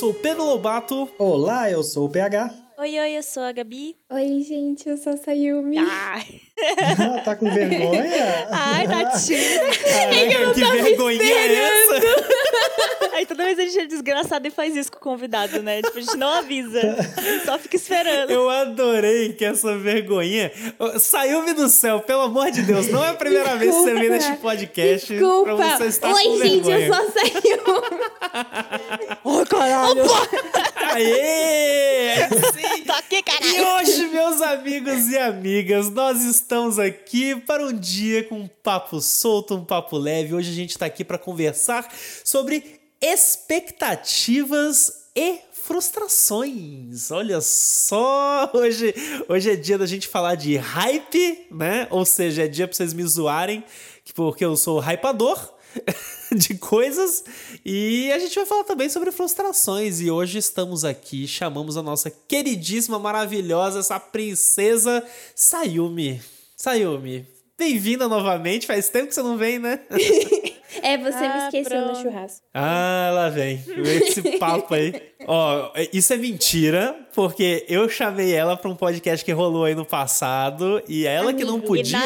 Sou o Pedro Lobato. Olá, eu sou o PH. Oi, oi, eu sou a Gabi. Oi, gente, eu sou a Sayumi. Ai, tá com vergonha? Ai tá tímida. Caraca, que vergonha é essa? Aí toda vez a gente é desgraçado e faz isso com o convidado, né? Tipo, a gente não avisa. Só fica esperando. Eu adorei que essa vergonhinha saiu-me do céu, pelo amor de Deus. Não é a primeira vez que você vem neste podcast Desculpa. pra você estar Oi, com gente, vergonha. eu a Sayumi. Ô, caralho! Aê! Sim. Tá aqui, E caralho! hoje, meus amigos e amigas, nós estamos aqui para um dia com um papo solto, um papo leve. Hoje a gente está aqui para conversar sobre expectativas e frustrações. Olha só, hoje, hoje é dia da gente falar de hype, né? Ou seja, é dia para vocês me zoarem, porque eu sou hypador. de coisas e a gente vai falar também sobre frustrações e hoje estamos aqui, chamamos a nossa queridíssima, maravilhosa, essa princesa Sayumi. Sayumi, bem-vinda novamente, faz tempo que você não vem, né? É, você me Ah, esqueceu no pronto. churrasco. Ah, lá vem. Esse papo aí. Ó, isso é mentira, porque eu chamei ela pra um podcast que rolou aí no passado e ela que não Amigo, podia,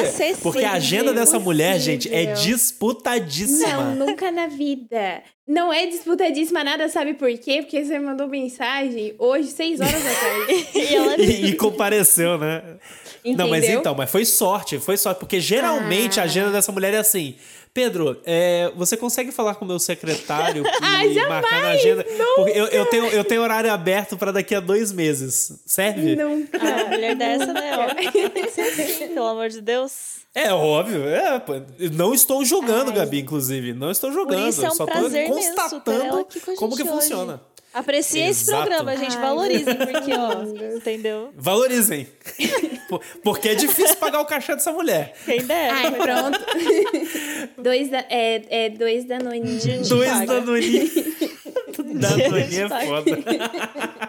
porque a agenda dessa mulher, gente, é disputadíssima. Não, nunca na vida. Não é disputadíssima nada, sabe por quê? Porque você mandou mensagem hoje, 6 horas da tarde. E ela E, e compareceu, né? Não, mas Entendeu? então, mas foi sorte, foi sorte, porque geralmente a Ah. agenda dessa mulher é assim. Pedro, é, você consegue falar com o meu secretário e Ah, jamais, marcar na agenda? Porque eu, eu, tenho, eu tenho horário aberto para daqui a dois meses. Serve? Nunca. Ah, mulher dessa, né? Ó, pelo amor de Deus. É óbvio, é. Não estou julgando, Ai. Gabi, inclusive. Não estou julgando. isso é um só prazer tô ela constatando com como que hoje. funciona. Aprecia esse programa, gente. Ai, Valorizem, porque, ó, entendeu? Valorizem. Por- Porque é difícil pagar o cachê dessa mulher. Quem dera. Ai, pronto. dois da, é, é dois da noite. Dois paga. Danone. Danone é foda.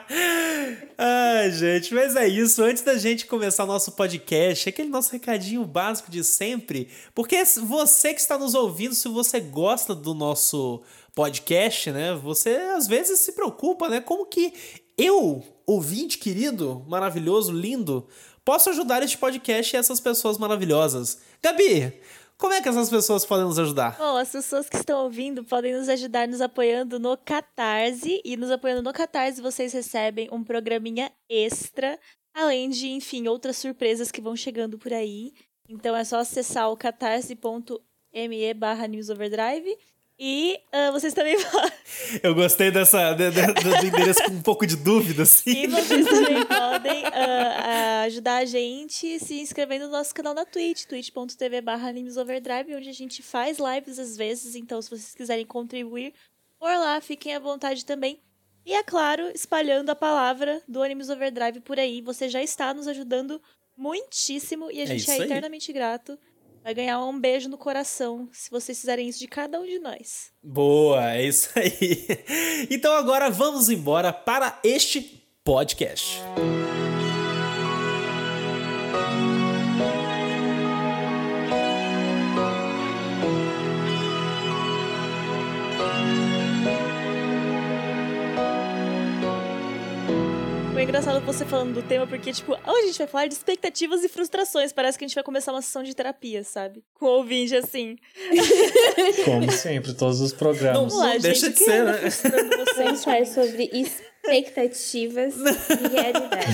Ai, gente, mas é isso. Antes da gente começar o nosso podcast, aquele nosso recadinho básico de sempre. Porque você que está nos ouvindo, se você gosta do nosso podcast, né? Você às vezes se preocupa, né? Como que eu, ouvinte querido, maravilhoso, lindo, posso ajudar este podcast e essas pessoas maravilhosas? Gabi, como é que essas pessoas podem nos ajudar? Bom, as pessoas que estão ouvindo podem nos ajudar nos apoiando no Catarse. E nos apoiando no Catarse, vocês recebem um programinha extra, além de, enfim, outras surpresas que vão chegando por aí. Então é só acessar o catarse.me barra newsoverdrive. E ah, vocês também Eu gostei dessa, de- de- do endereço com um pouco de dúvida, assim. E vocês também podem ah, ajudar a gente se inscrevendo no nosso canal na Twitch, twitch.tv barra animesoverdrive, onde a gente faz lives às vezes, então se vocês quiserem contribuir por lá, fiquem à vontade também. E é claro, espalhando a palavra do Animes Overdrive por aí, você já está nos ajudando muitíssimo e a É gente é aí. eternamente grato. Vai ganhar um beijo no coração se vocês fizerem isso de cada um de nós. Boa, é isso aí. Então agora vamos embora para este podcast. Foi engraçado você falando do tema, porque, tipo, hoje a gente vai falar de expectativas e frustrações. Parece que a gente vai começar uma sessão de terapia, sabe? Com o ouvinte, assim. Como sempre, todos os Não, programas. Vamos lá, deixa gente. de o que ser, né? vocês? Vamos falar sobre expectativas e realidade.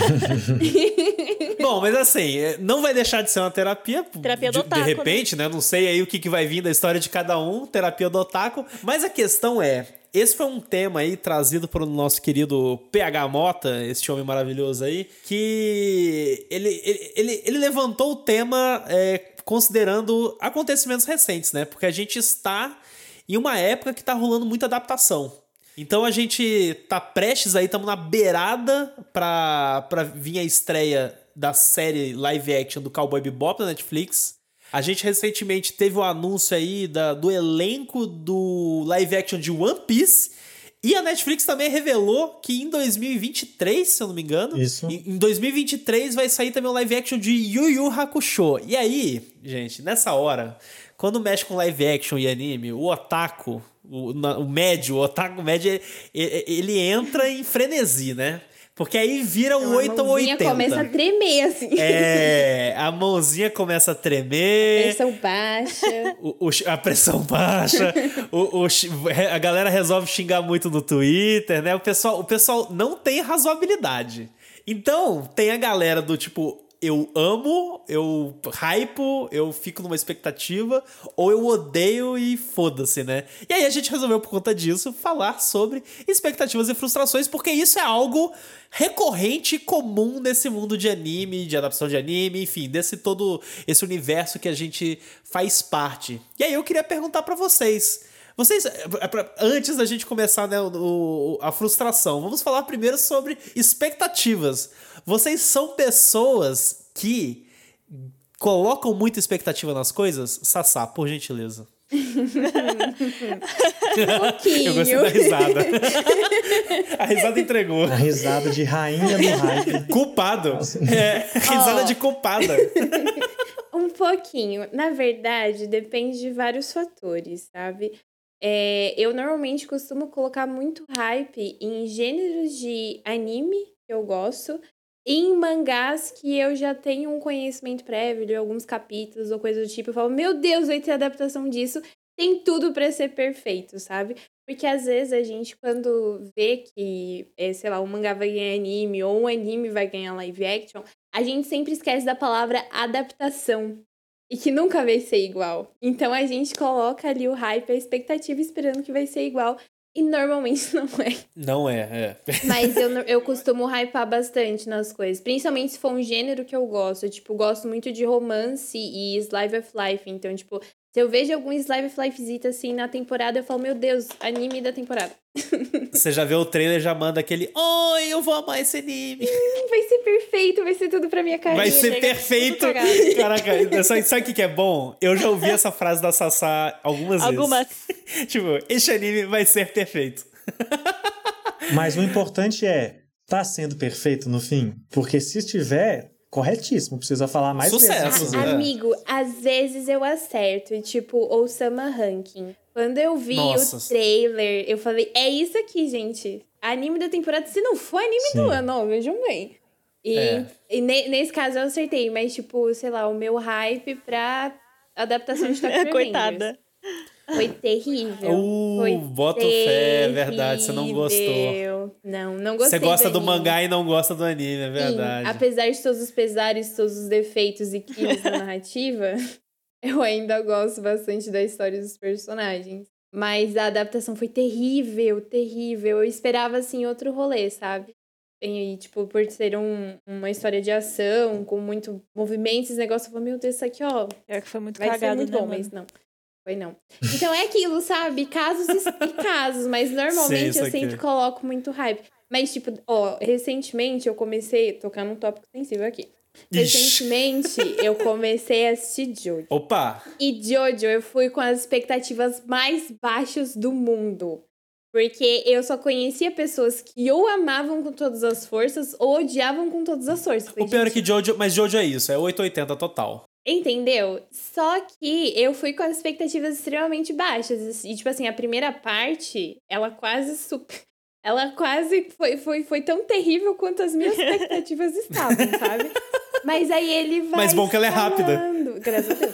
Bom, mas assim, é, não vai deixar de ser uma terapia. Terapia de, do otaku, De repente, né? Não sei aí o que, que vai vir da história de cada um, terapia do otaku. Mas a questão é. Esse foi um tema aí trazido pelo nosso querido PH Mota, este homem maravilhoso aí, que ele, ele, ele, ele levantou o tema é, considerando acontecimentos recentes, né? Porque a gente está em uma época que tá rolando muita adaptação. Então a gente tá prestes aí, estamos na beirada pra, pra vir a estreia da série live action do Cowboy Bebop na Netflix. A gente recentemente teve o anúncio aí da, do elenco do live action de One Piece. E a Netflix também revelou que em 2023, se eu não me engano, Isso. em em 2023 vai sair também o live action de Yu Yu Hakusho. E aí, gente, nessa hora, quando mexe com live action e anime, o otaku, o, o médio, o otaku médio, ele, ele entra em frenesi, né? Porque aí vira um A 8 ou mãozinha 80. começa a tremer, assim. É, a mãozinha começa a tremer. Pressão baixa. O, o- a pressão baixa, o, o a galera resolve xingar muito no Twitter, né? O pessoal, o pessoal não tem razoabilidade. Então, tem a galera do tipo, eu amo, eu hypo, eu fico numa expectativa, ou eu odeio e foda-se, né? E aí a gente resolveu, por conta disso, falar sobre expectativas e frustrações, porque isso é algo recorrente e comum nesse mundo de anime, de adaptação de anime, enfim, desse todo esse universo que a gente faz parte. E aí eu queria perguntar pra vocês. Vocês, é pra- antes da gente começar né, o- a frustração, vamos falar primeiro sobre expectativas. Vocês são pessoas que colocam muita expectativa nas coisas? Sassá, por gentileza. Um pouquinho. Eu gostei da risada. a risada entregou. A risada de rainha do hype. Culpado. É, risada Ó. de culpada. Um pouquinho. Na verdade, depende de vários fatores, sabe? É, eu normalmente costumo colocar muito hype em gêneros de anime que eu gosto, em mangás que eu já tenho um conhecimento prévio de alguns capítulos ou coisa do tipo. Eu falo, meu Deus, vai ter adaptação disso. Tem tudo pra ser perfeito, sabe? Porque às vezes a gente, quando vê que, é, sei lá, um mangá vai ganhar anime ou um anime vai ganhar live action, a gente sempre esquece da palavra adaptação. E que nunca vai ser igual. Então a gente coloca ali o hype, a expectativa, esperando que vai ser igual. E normalmente não é. Não é, é. Mas eu, eu costumo hypar bastante nas coisas. Principalmente se for um gênero que eu gosto. Eu, tipo, gosto muito de romance e slice of life. Então, tipo, se eu vejo algum slice of lifezita assim na temporada, eu falo, meu Deus, anime da temporada. Você já vê o trailer já manda aquele Oi, eu vou amar esse anime. Vai ser perfeito, vai ser tudo pra minha carreira. Vai ser perfeito. Caraca, sabe, sabe o que que é bom? Eu já ouvi essa frase da Sassá algumas Algumas. vezes. tipo, este anime vai ser perfeito. Mas o importante é, tá sendo perfeito no fim? Porque se estiver, corretíssimo. Precisa falar mais Sucesso, vezes. né? inclusive. Amigo, às vezes eu acerto, tipo, Osama Ranking. Quando eu vi Nossa. o trailer, eu falei, é isso aqui, gente. Anime da temporada, se não for anime do Sim. ano, ó, vejam bem. E, É. e ne- nesse caso eu acertei, mas, tipo, sei lá, o meu hype pra adaptação de Tokyo Revengers Coitada. Foi terrível. Uh, Foi boto fé, é verdade, você não gostou. terrível. Não, não gostei Você gosta do anime. mangá e não gosta do anime, é Sim, verdade. apesar de todos os pesares, todos os defeitos e crimes da narrativa, eu ainda gosto bastante da história dos personagens. Mas a adaptação foi terrível, terrível. Eu esperava, assim, outro rolê, sabe? E, tipo, por ser um, uma história de ação, com muito movimento, esse negócio, eu falei, meu Deus, isso aqui, ó, Pior que foi muito vai ser cagado, muito né, bom, mano? mas não. Foi não. Então é aquilo, sabe? Casos e casos, mas normalmente Sei, eu saquei. sempre coloco muito hype. Mas, tipo, ó, recentemente eu comecei a tocar num tópico sensível aqui. Ixi. Recentemente eu comecei a assistir Jojo. Opa! E Jojo eu fui com as expectativas mais baixas do mundo. Porque eu só conhecia pessoas que ou amavam com todas as forças ou odiavam com todas as forças. O pior é "Gente, que Jojo, mas Jojo é isso, é 880 total. Entendeu? Só que eu fui com as expectativas extremamente baixas. E, tipo assim, a primeira parte, ela quase super. Ela quase foi, foi, foi tão terrível quanto as minhas expectativas estavam, sabe? Mas aí ele vai. Mas bom que ela é rápida. Graças a Deus.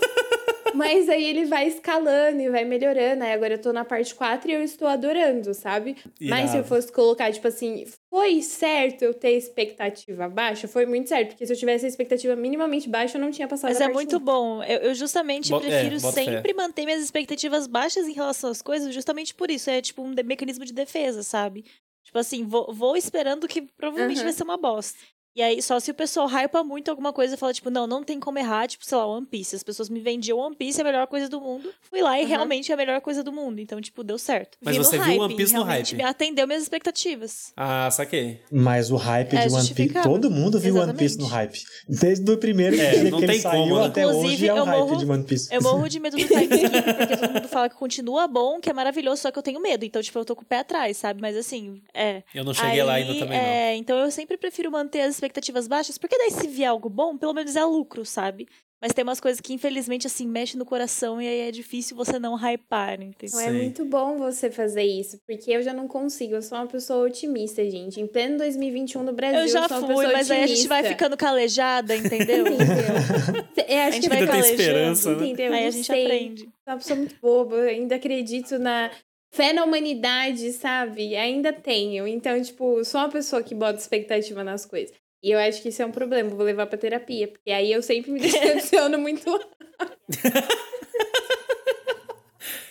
Mas aí ele vai escalando e vai melhorando. Aí agora eu tô na parte 4 e eu estou adorando, sabe? Mas se eu Irado. fosse colocar, tipo assim, foi certo eu ter expectativa baixa? Foi muito certo, porque se eu tivesse a expectativa minimamente baixa, eu não tinha passado Mas é parte muito um. bom. Eu, eu justamente Bota- é, prefiro fé. sempre manter minhas expectativas baixas em relação às coisas, justamente por isso. É tipo um de- mecanismo de defesa, sabe? Tipo assim, vou, vou esperando que provavelmente Aham. vai ser uma bosta. E aí, só se o pessoal hypa muito alguma coisa e fala, tipo, não, não tem como errar, tipo, sei lá, One Piece. As pessoas me vendiam One Piece, é a melhor coisa do mundo. Fui lá e Aham. realmente é a melhor coisa do mundo. Então, tipo, deu certo. Mas Vi você viu hype, One Piece no hype. Me atendeu minhas expectativas. Ah, saquei. Mas o hype É de One Piece, todo mundo viu One Piece no Exatamente. hype. Desde o primeiro É, dia não que ele tem saiu como, né? até Inclusive, hoje é o eu hype morro- de One Piece. Eu morro de medo do time skip, porque todo mundo fala que continua bom, que é maravilhoso, só que eu tenho medo. Então, tipo, eu tô com o pé atrás, sabe? Mas assim, é. Eu não cheguei lá Aí, ainda também, é, Então eu sempre prefiro manter as expectativas baixas, porque daí se vier algo bom, pelo menos é lucro, sabe? Mas tem umas coisas que, infelizmente, assim, mexe no coração e aí é difícil você não hypar, entendeu? Não é muito bom você fazer isso, porque eu já não consigo. Eu sou uma pessoa otimista, gente. Em pleno 2021 no Brasil, eu já eu sou uma fui, pessoa mas aí a gente otimista. vai ficando calejada, entendeu? Entendeu? É, acho A gente que vai calejando, esperança, né? Entendeu? Aí a gente sei. aprende. Sou uma pessoa muito boba, eu ainda acredito na fé na humanidade, sabe? Ainda tenho. Então, tipo, sou uma pessoa que bota expectativa nas coisas. E eu acho que isso é um problema, vou levar pra terapia, porque aí eu sempre me decepciono muito.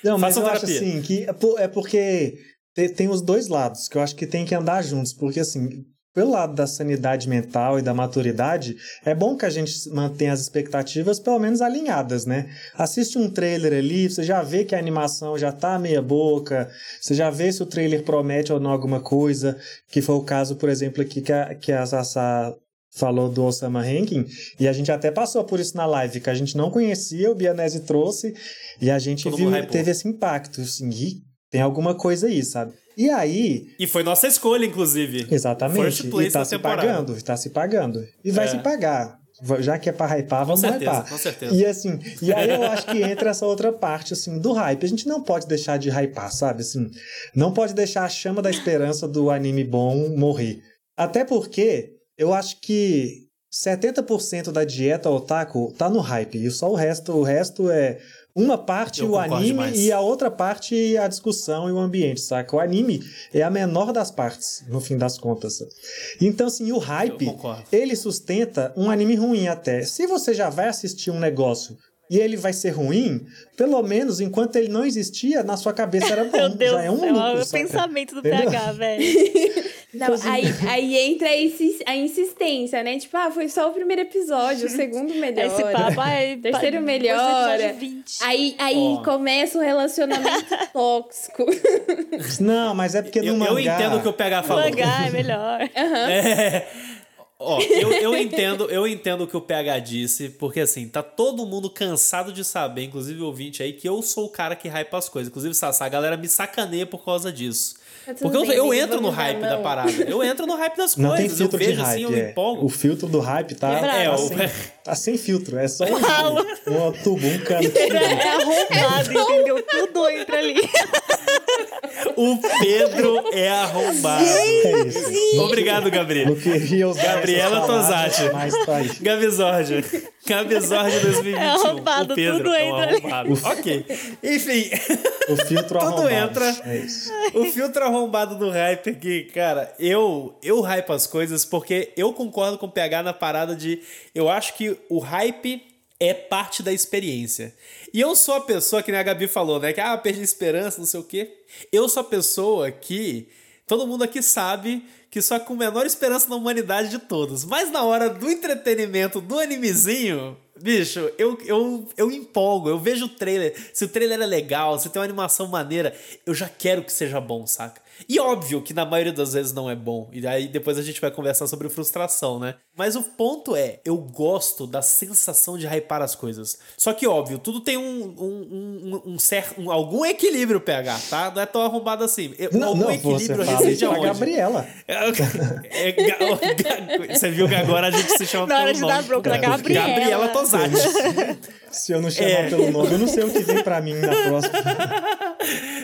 Não, mas Façam eu acho terapia. assim que é é porque te- tem os dois lados que eu acho que tem que andar juntos, porque assim, pelo lado da sanidade mental e da maturidade, é bom que a gente mantenha as expectativas pelo menos alinhadas, né? Assiste um trailer ali, você já vê que a animação já tá meia boca, você já vê se o trailer promete ou não alguma coisa, que foi o caso, por exemplo, aqui que a, que a Sassá falou do Osama Rankin, e a gente até passou por isso na live, que a gente não conhecia, o Bianese trouxe, e a gente viu, teve esse impacto, assim, e tem alguma coisa aí, sabe? E aí, E foi nossa escolha, inclusive. exatamente, e tá se temporada. pagando, tá se pagando. E vai É. se pagar. Já que é pra hypar, Com vamos certeza, hypar. com certeza. E assim, e aí eu acho que entra essa outra parte, assim, do hype. A gente não pode deixar de hypar, sabe? Assim, não pode deixar a chama da esperança do anime bom morrer. Até porque eu acho que 70% da dieta otaku tá no hype. E só o resto, o resto é uma parte Eu o anime demais. e a outra parte a discussão e o ambiente, saca? O anime é a menor das partes, no fim das contas. Então, assim, o hype, ele sustenta um anime ruim até. Se você já vai assistir um negócio e ele vai ser ruim, pelo menos enquanto ele não existia, na sua cabeça era bom. Meu Deus já é um lucro, é pensamento do Entendeu? PH, velho. Não, aí, aí entra a insis- a insistência, né? Tipo, ah, foi só o primeiro episódio, o segundo melhora. Esse papo é. Terceiro 20. Aí, aí Ó. começa o relacionamento tóxico. Não, mas é porque no Eu, eu mangá... entendo o que o PH falou. Mangá é melhor. É. Ó, eu, eu entendo, eu entendo o que o PH disse, porque assim, tá todo mundo cansado de saber, inclusive o ouvinte aí, que eu sou o cara que hypa as coisas. Inclusive, Sassá, a galera me sacaneia por causa disso. Tá Porque eu, bem, eu amigo, entro no hype da mão. parada. Eu entro no hype das Não tem coisas. Eu filtro de vejo hype. assim, eu é. empolgo. O filtro do hype tá, É, tá, o- sem, tá sem filtro. É só um, um tubo, um cano. É arrombado, entendeu? Tudo entra ali. O Pedro é arrombado. É isso. Obrigado, Gabriel. Não queria usar Gabriela Tosati. Tá aí. Gabizord. Gabizord 2021. É arrombado, o Pedro tudo é um entra ali. arrombado. Ok. Enfim, O filtro Tudo arrombado. entra. É isso. o filtro arrombado do hype aqui, cara, eu eu hype as coisas porque eu concordo com o PH na parada de eu acho que o hype é parte da experiência. E eu sou a pessoa que nem a Gabi falou, né, que ah, perdi a esperança, não sei o quê. Eu sou a pessoa que todo mundo aqui sabe que só com menor esperança na humanidade de todos. Mas na hora do entretenimento do animezinho, bicho, eu, eu, eu empolgo, eu vejo o trailer. Se o trailer é legal, se tem uma animação maneira, eu já quero que seja bom, saca? E óbvio que na maioria das vezes não é bom. E aí depois a gente vai conversar sobre frustração, né? Mas o ponto é, eu gosto da sensação de hypar as coisas. Só que, óbvio, tudo tem um, um, um, um certo. um- algum equilíbrio, PH, tá? Não é tão arrombado assim. Eu- Não, algum não, equilíbrio reside aonde? Gabriela. É, o ga- você viu que agora a gente se chama Na hora pelo de dar nome. bronca da É, Gabriela. Gabriela Tosati. Se eu não chamar É. pelo nome, eu não sei o que vem pra mim na próxima.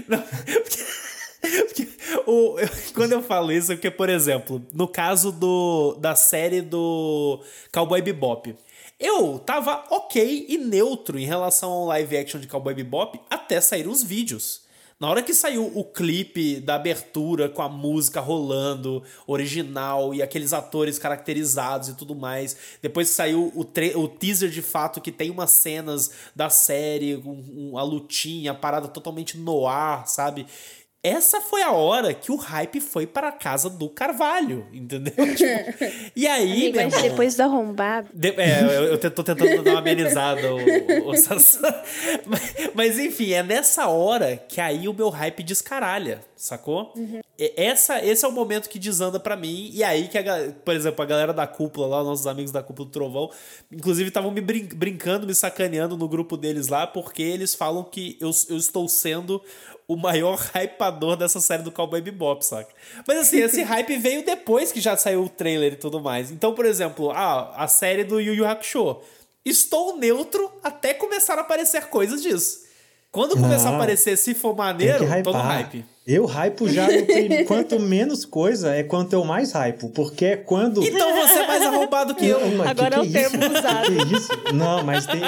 Não, porque- porque o, eu- quando eu falo isso, é porque, por exemplo, no caso do, da série do Cowboy Bebop, eu tava ok e neutro em relação ao live action de Cowboy Bebop até sair os vídeos. Na hora que saiu o clipe da abertura com a música rolando, original, e aqueles atores caracterizados e tudo mais, depois saiu o, o teaser de fato que tem umas cenas da série, um, um- a lutinha, a parada totalmente no ar, sabe? Essa foi a hora que o hype foi para a casa do Carvalho, entendeu? Tipo, e aí, meu Mas depois do arrombado. de- é, eu, eu tô tentando dar uma amenizada, o, o. Mas, mas, enfim, é nessa hora que aí o meu hype descaralha, sacou? E- Essa, esse é o momento que desanda pra mim. E aí que, a, por exemplo, a galera da cúpula lá, nossos amigos da cúpula do Trovão, inclusive estavam me brin- brincando, me sacaneando no grupo deles lá, porque eles falam que eu, eu estou sendo o maior hypador dessa série do Cowboy Bebop, saca? Mas assim, esse hype veio depois que já saiu o trailer e tudo mais. Então, por exemplo, ah, a série do Yu Yu Hakusho. estou neutro até começar a aparecer coisas disso. Quando começar a aparecer, se for maneiro, tô no hype. Eu hypo já no prim... quanto menos coisa é quanto eu mais hypo, porque é quando Então você é mais arrombado que eu. Não, mas Agora que é o que termo isso? usado. Que isso? Não, mas tem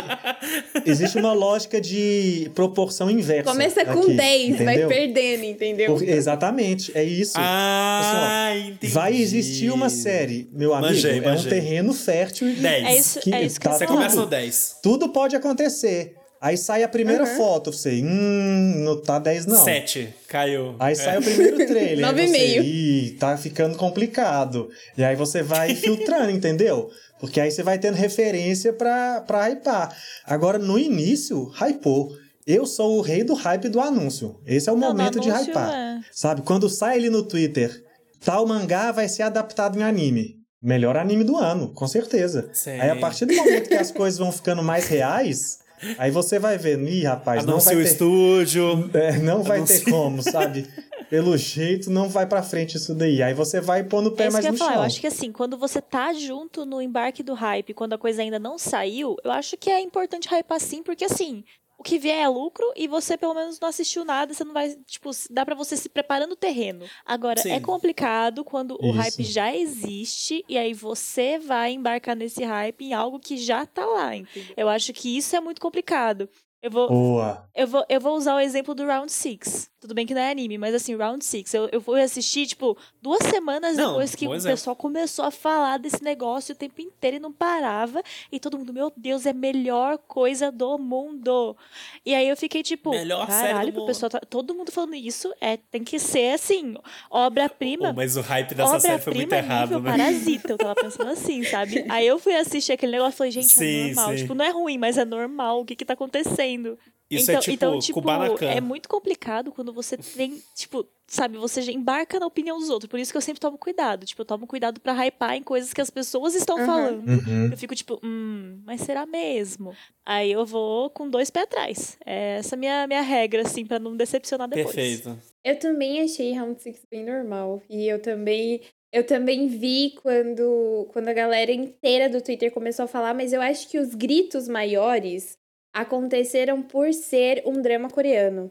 existe uma lógica de proporção inversa. Começa com aqui, 10, vai entendeu? perdendo, entendeu? Por- exatamente, é isso. Ah, Assim, ó, entendi. Vai existir uma série, meu amigo, Manjei, é um manjei. terreno fértil. e- 10. É isso, é isso que tá Você tudo- começa no 10. Tudo pode acontecer. Aí sai a primeira foto, você, hum, não tá 10 não. 7. Caiu. Aí É. sai o primeiro trailer. Nove aí e você, meio. Ih, tá ficando complicado. E aí você vai filtrando, entendeu? Porque aí você vai tendo referência pra, pra hypar. Agora, no início, hypou. Eu sou o rei do hype do anúncio. Esse é o Não, momento de hypar. é. Sabe? Quando sai ali no Twitter, tal mangá vai ser adaptado em anime. Melhor anime do ano, com certeza. Sim. Aí a partir do momento que as coisas vão ficando mais reais, aí você vai ver, ih, rapaz, não vai ter estúdio. é, não vai ter como, sabe? Pelo jeito, não vai pra frente isso daí. Aí você vai pôr no pé É isso mais que eu no ia falar. chão. Eu acho que assim, quando você tá junto no embarque do hype, quando a coisa ainda não saiu, eu acho que é importante hypar sim, porque assim, que vier é lucro e você pelo menos não assistiu nada, você não vai, tipo, dá pra você se preparar no terreno. Agora, Sim. é complicado quando o Isso. hype já existe e aí você vai embarcar nesse hype em algo que já tá lá, entendeu? Eu acho que isso é muito complicado. Eu vou, Boa. eu vou, eu vou usar o exemplo do Round 6. Tudo bem que não é anime, mas assim, Round 6. Eu, eu fui assistir, tipo, duas semanas Não, depois que o pessoal começou a falar desse negócio o tempo inteiro e não parava. E todo mundo, meu Deus, é a melhor coisa do mundo. E aí eu fiquei tipo, Melhor caralho, pro mundo." pessoal tá, todo mundo falando isso, é, tem que ser assim, obra-prima. Pô, mas o hype dessa série foi muito Obra-prima errado, né? parasita, eu tava pensando assim, sabe? Aí eu fui assistir aquele negócio e falei, gente, Sim, é normal. sim. Tipo, não é ruim, mas é normal. O que que tá acontecendo? Isso então, é tipo, então, tipo Kubanacan. é muito complicado quando você tem, tipo, sabe, você já embarca na opinião dos outros. Por isso que eu sempre tomo cuidado. Tipo, eu tomo cuidado pra hypar em coisas que as pessoas estão Aham. falando. Uhum. Eu fico tipo, hum, mas será mesmo? Aí eu vou com dois pés atrás. É essa minha minha regra, assim, pra não decepcionar depois. Perfeito. Eu também achei Round 6 bem normal. E eu também. Eu também vi quando, quando a galera inteira do Twitter começou a falar, mas eu acho que os gritos maiores aconteceram por ser um drama coreano.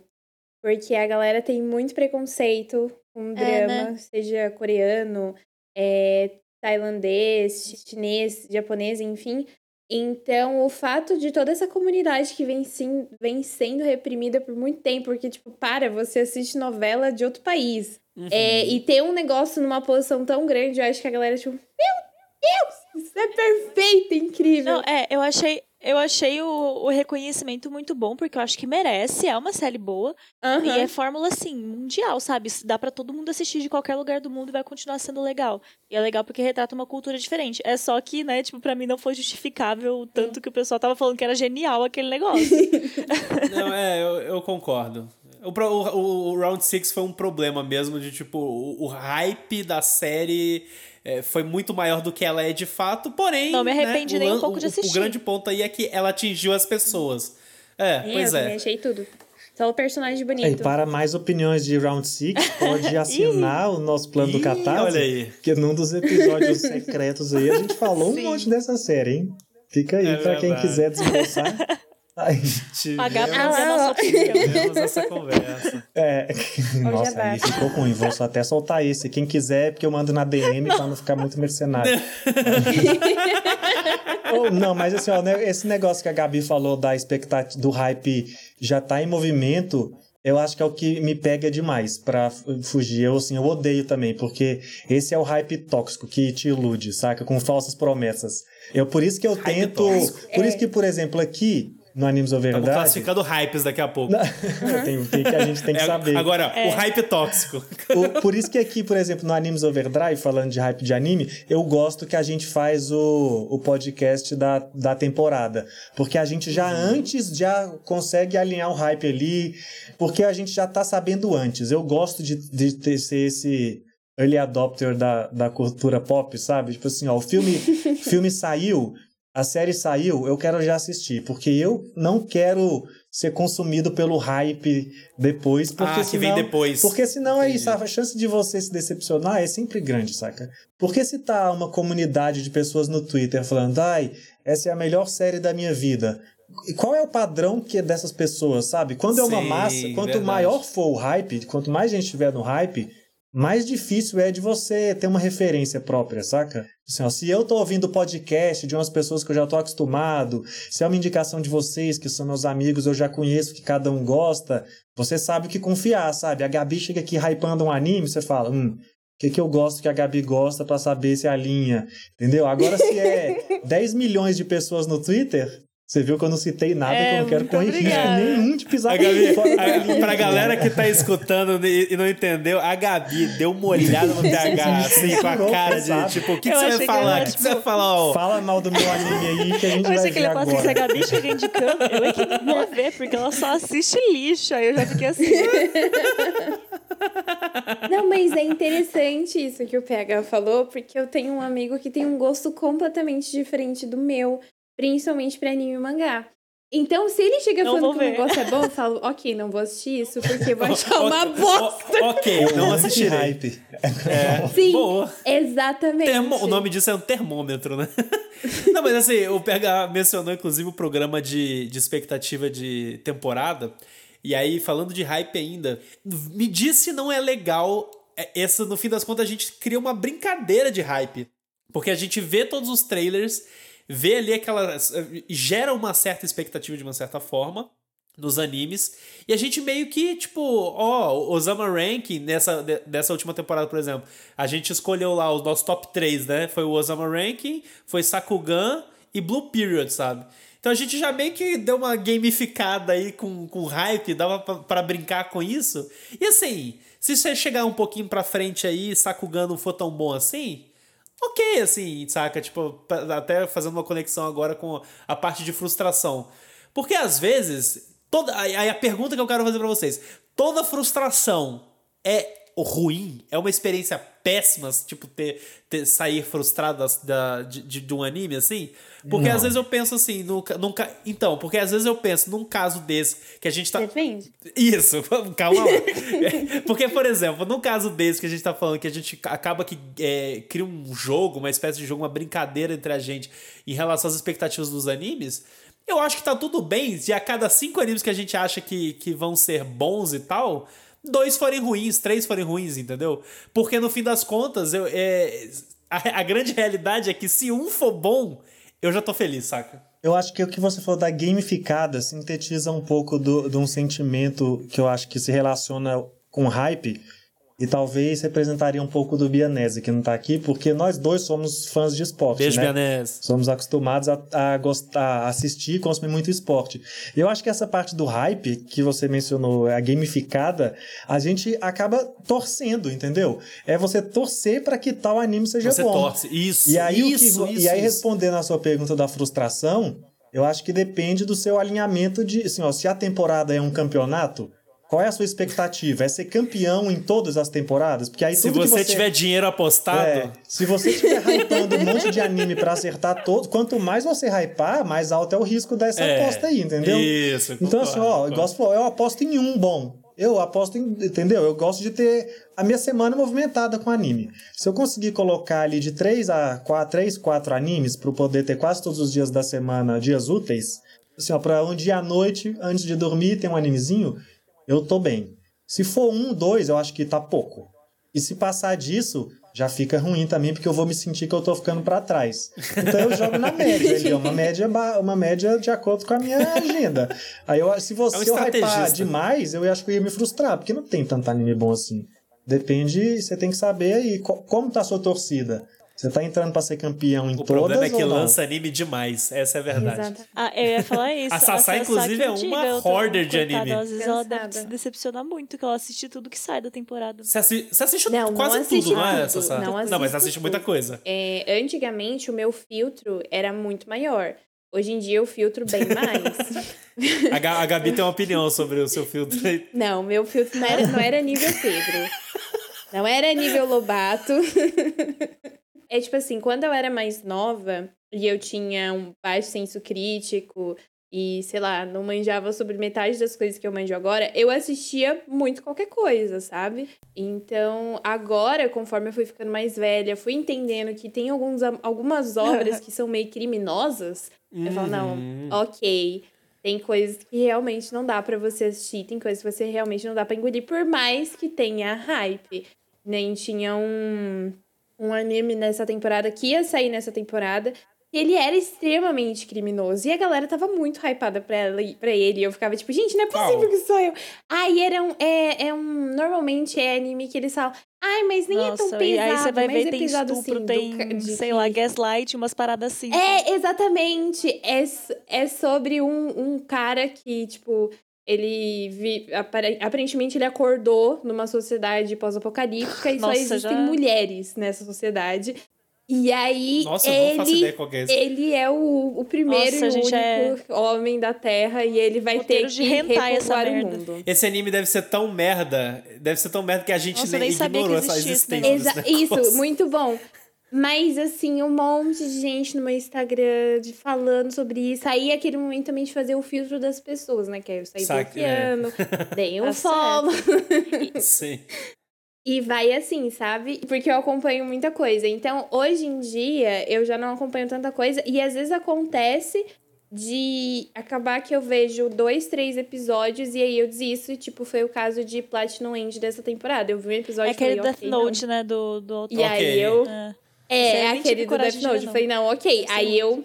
Porque a galera tem muito preconceito com É, drama, né? seja coreano, é, tailandês, chinês, japonês, enfim. Então, o fato de toda essa comunidade que vem, sim, vem sendo reprimida por muito tempo, porque, tipo, para, você assiste novela de outro país. Uhum. É, e ter um negócio numa posição tão grande, eu acho que a galera, tipo, meu Deus, isso é perfeito, incrível. Não, é, eu achei eu achei o, o reconhecimento muito bom, porque eu acho que merece, é uma série boa. Aham. E é fórmula, assim, mundial, sabe? Isso Dá pra todo mundo assistir de qualquer lugar do mundo e vai continuar sendo legal. E é legal porque retrata uma cultura diferente. É só que, né, tipo, pra mim não foi justificável o tanto que o pessoal tava falando que era genial aquele negócio. Não, é, eu, eu concordo. O, o, o Round 6 foi um problema mesmo de, tipo, o, o hype da série é, foi muito maior do que ela é de fato, porém... Não me né, arrependi o nem um pouco de assistir. O grande ponto aí é que ela atingiu as pessoas. É, É, pois eu é. achei tudo. Só o personagem E bonito. para mais opiniões de Round 6, pode assinar o nosso plano do Catarse. olha aí. Porque num dos episódios secretos aí a gente falou Sim. um monte dessa série, hein? Fica aí É pra quem quiser desembolsar. Aí, Pagar pra nossa opinião. tivemos essa conversa. é. Nossa, jabá. aí ficou ruim. Vou só até soltar esse. Quem quiser, porque eu mando na DM pra não ficar muito mercenário. Ou, não, mas assim, ó, né, esse negócio que a Gabi falou da expectativa do hype já tá em movimento, eu acho que é o que me pega demais pra fu- fugir. Eu, assim, eu odeio também, porque esse é o hype tóxico que te ilude, saca? Com falsas promessas. Eu, por isso que eu Hype tento. tóxico. Por isso que, por exemplo, aqui no Animes Estamos Overdade. classificando hypes daqui a pouco. tem, tem que a gente tem que É, saber. Agora, o hype tóxico. O- por isso que aqui, por exemplo, no Animes Overdrive, falando de hype de anime, eu gosto que a gente faz o, o podcast da, da temporada. Porque a gente já antes já consegue alinhar o hype ali, porque a gente já tá sabendo antes. Eu gosto de, de ter, ser esse early adopter da, da cultura pop, sabe? Tipo assim, ó, o filme, filme saiu, a série saiu, eu quero já assistir, porque eu não quero ser consumido pelo hype depois, porque ah, que vem senão- depois. porque senão é isso, Entendi. a chance de você se decepcionar é sempre grande, saca? Porque se tá uma comunidade de pessoas no Twitter falando, ai, essa é a melhor série da minha vida. E qual é o padrão que é dessas pessoas, sabe? Quando é uma Sim, massa, quanto verdade. maior for o hype, quanto mais gente estiver no hype, mais difícil é de você ter uma referência própria, saca? Assim, ó, se eu tô ouvindo podcast de umas pessoas que eu já tô acostumado, se é uma indicação de vocês, que são meus amigos, eu já conheço que cada um gosta, você sabe o que confiar, sabe? A Gabi chega aqui hypando um anime, você fala, hum, o que, que eu gosto que a Gabi gosta pra saber se alinha, entendeu? Agora, se é 10 milhões de pessoas no Twitter, você viu que eu não citei nada, É, que eu não quero muito correr risco obrigada. nenhum de pisar A Gabi, a, pra galera que tá escutando e, e não entendeu, a Gabi deu uma olhada no PH, assim, com a cara de tipo, o que, que Eu você vai que ele falar? O que, que você vai falar? ó? Fala mal do meu anime aí que a gente Eu vai achei que ver ele ia falar assim, se a. Gabi chega indicando, eu é que não vou ver, porque ela só assiste lixo. Aí eu já fiquei assim, Não, mas é interessante isso que o PH falou, porque eu tenho um amigo que tem um gosto completamente diferente do meu, principalmente pra anime e mangá. Então, se ele chega Não falando que o negócio é bom, eu falo, ok, não vou assistir isso, porque eu vou achar uma bosta. ok, não assistirei. hype. É, Sim, boa. exatamente. Termo- o nome disso é um termômetro, né? Não, mas assim, o PH mencionou inclusive o programa de, de expectativa de temporada. E aí, falando de hype ainda, me diz se não é legal. é, Essa, no fim das contas, a gente cria uma brincadeira de hype. Porque a gente vê todos os trailers, vê ali aquela. gera uma certa expectativa de uma certa forma nos animes. E a gente meio que, tipo, ó, o Osama Ranking, nessa, de- dessa última temporada, por exemplo, a gente escolheu lá os nossos top 3, né? Foi o Osama Ranking, foi Sakugan e Blue Period, sabe? Então a gente já meio que deu uma gamificada aí com, com hype, dava pra brincar com isso. E assim, se você chegar um pouquinho pra frente aí Sakugan não for tão bom assim, ok, assim, saca? Tipo, até fazendo uma conexão agora com a parte de frustração. Porque às vezes, toda aí a pergunta que eu quero fazer pra vocês, toda frustração é ruim? É uma experiência péssima, tipo, ter, ter sair frustrado da, de, de, um anime, assim? Porque Não. às vezes eu penso assim, no, ca- num, ca- então, porque às vezes eu penso num caso desse, que a gente tá... Depende. Isso, calma lá. Porque, por exemplo, num caso desse que a gente tá falando, que a gente acaba que é, cria um jogo, uma espécie de jogo, uma brincadeira entre a gente em relação às expectativas dos animes, eu acho que tá tudo bem de a cada cinco animes que a gente acha que, que vão ser bons e tal, dois forem ruins, três forem ruins, entendeu? Porque no fim das contas, eu, é, a, a grande realidade é que se um for bom, eu já tô feliz, saca? Eu acho que o que você falou da gamificada sintetiza um pouco de um sentimento que eu acho que se relaciona com hype e talvez representaria um pouco do Bianese, que não tá aqui, porque nós dois somos fãs de esporte, Beijo, né? Bianese. Somos acostumados a, a gostar, a assistir e consumir muito esporte. E eu acho que essa parte do hype que você mencionou, a gamificada, a gente acaba torcendo, entendeu? É você torcer para que tal anime seja Você bom. torce. Isso, E aí, o que- isso, isso, e aí isso. respondendo a sua pergunta da frustração, eu acho que depende do seu alinhamento de, assim, ó, se a temporada é um campeonato, qual é a sua expectativa? É ser campeão em todas as temporadas? Porque aí Se você você tiver dinheiro apostado, é, se você estiver hypando um monte de anime pra acertar todos, quanto mais você hypar, mais alto é o risco dessa É, aposta aí, entendeu? isso, Então, concordo, assim, ó, concordo. igual você falou, eu aposto em um bom. Eu aposto em, entendeu? Eu gosto de ter a minha semana movimentada com anime. Se eu conseguir colocar ali de 3 a 4, 3, 4 animes para poder ter quase todos os dias da semana dias úteis, assim, ó, para um dia à noite, antes de dormir, ter um animezinho, eu tô bem. Se for um, dois, eu acho que tá pouco. E se passar disso, já fica ruim também, porque eu vou me sentir que eu tô ficando pra trás. Então eu jogo na média ali, ó, uma média, uma média de acordo com a minha agenda. Aí eu, se você É um eu hypar demais, eu acho que eu ia me frustrar, porque não tem tanto anime bom assim. Depende, você tem que saber aí co- como tá a sua torcida. Você tá entrando pra ser campeão em o todas problema é que não? lança anime demais. Essa é a verdade. Exato. Ah, eu ia falar isso. A Sassá, Sassá inclusive, é uma hoarder de anime. Às vezes ela deve se decepcionar muito, que ela assiste tudo que sai da temporada. Você, assi você assiste Não, não quase assisti tudo, não é, tudo. Sassá? Não mas assisto assiste muita tudo. coisa. É, antigamente, o meu filtro era muito maior. Hoje em dia, eu filtro bem mais. A, Ga- a Gabi tem uma opinião sobre o seu filtro. não, meu filtro não era, não era nível Pedro. Não era nível Lobato. é tipo assim, quando eu era mais nova e eu tinha um baixo senso crítico e, sei lá, não manjava sobre metade das coisas que eu manjo agora, eu assistia muito qualquer coisa, sabe? Então, agora, conforme eu fui ficando mais velha, fui entendendo que tem alguns, algumas obras que são meio criminosas. Eu falo, não, Uhum. ok. Tem coisas que realmente não dá pra você assistir, tem coisas que você realmente não dá pra engolir, por mais que tenha hype. Nem tinha um, um anime nessa temporada que ia sair nessa temporada. E ele era extremamente criminoso. E a galera tava muito hypada pra, ela, pra ele. E eu ficava tipo, gente, não é possível Qual? que sou eu. Aí era um. É, é um. Normalmente é anime que eles falam. Ai, mas nem é tão Nossa, pesado. e aí você vai mas ver, é tem pesado estupro, assim, tem, do de sei que- lá, gaslight, umas paradas assim. é, exatamente. É, é sobre um, um cara que, tipo, ele vi, apare- aparentemente ele acordou numa sociedade pós-apocalíptica e só Nossa, existem já- mulheres nessa sociedade. E aí Nossa, eu não faço ele, ideia qual que é ele é o, o primeiro Nossa, e único homem da Terra e ele vai ter Roteiro de que repovoar o mundo. Esse anime deve ser tão merda, deve ser tão merda que a gente Nossa, nem nem sabia ignorou que essa existência Exa isso, muito bom. Mas, assim, um monte de gente no meu Instagram de falando sobre isso. Aí, aquele momento também de fazer o filtro das pessoas, né? Que aí eu saí Saque, é. bloqueando, dei um Tá follow. Sim. E vai assim, sabe? Porque eu acompanho muita coisa. Então, hoje em dia, eu já não acompanho tanta coisa. E às vezes acontece de acabar que eu vejo dois, três episódios e aí eu desisto. E, tipo, foi o caso de Platinum End dessa temporada. Eu vi um episódio É e falei, aquele Death ok, não. Note, né, do, do autor. E aí Ok. eu... É. É, é aquele do Death Note. Eu não. falei, não, ok. Aí eu.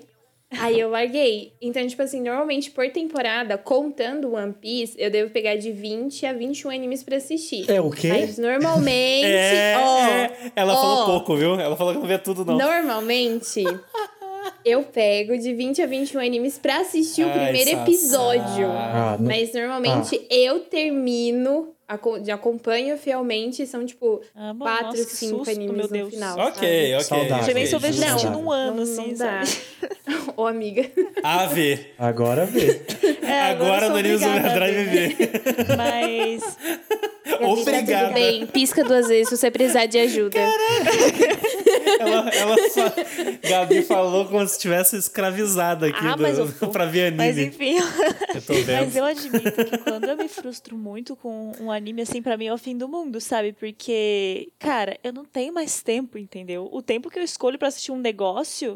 Aí eu larguei. Então, tipo assim, normalmente por temporada, contando One Piece, eu devo pegar de 20 a 21 animes pra assistir. É o quê? Mas normalmente. É, ó, é. Ela ó, falou pouco, viu? Ela falou que não vê tudo, não. Normalmente. Eu pego de 20 a 21 animes pra assistir o Ai, primeiro Sassá. episódio. Ah, não- Mas normalmente eu termino, acompanho fielmente, são tipo mano, 4, nossa, 5 susto, animes meu no Deus. final. Ok, sabe? ok. Saudade. Ok, vejo Não, assistindo um ano, não, assim, não dá. sabe? Ô, amiga. AV. Agora vê. É, Agora eu no sou News obrigada a Overdrive ver. V. Mas Gabi, Tá Obrigada. tudo bem. Pisca duas vezes se você precisar de ajuda. Ela, ela só. Gabi falou como se estivesse escravizada aqui Ah, do, mas eu- pra ver Mas anime. enfim, Eu tô vendo. mas eu admito que quando eu me frustro muito com um anime, assim, pra mim é o fim do mundo, sabe? Porque, cara, eu não tenho mais tempo, entendeu? O tempo que eu escolho pra assistir um negócio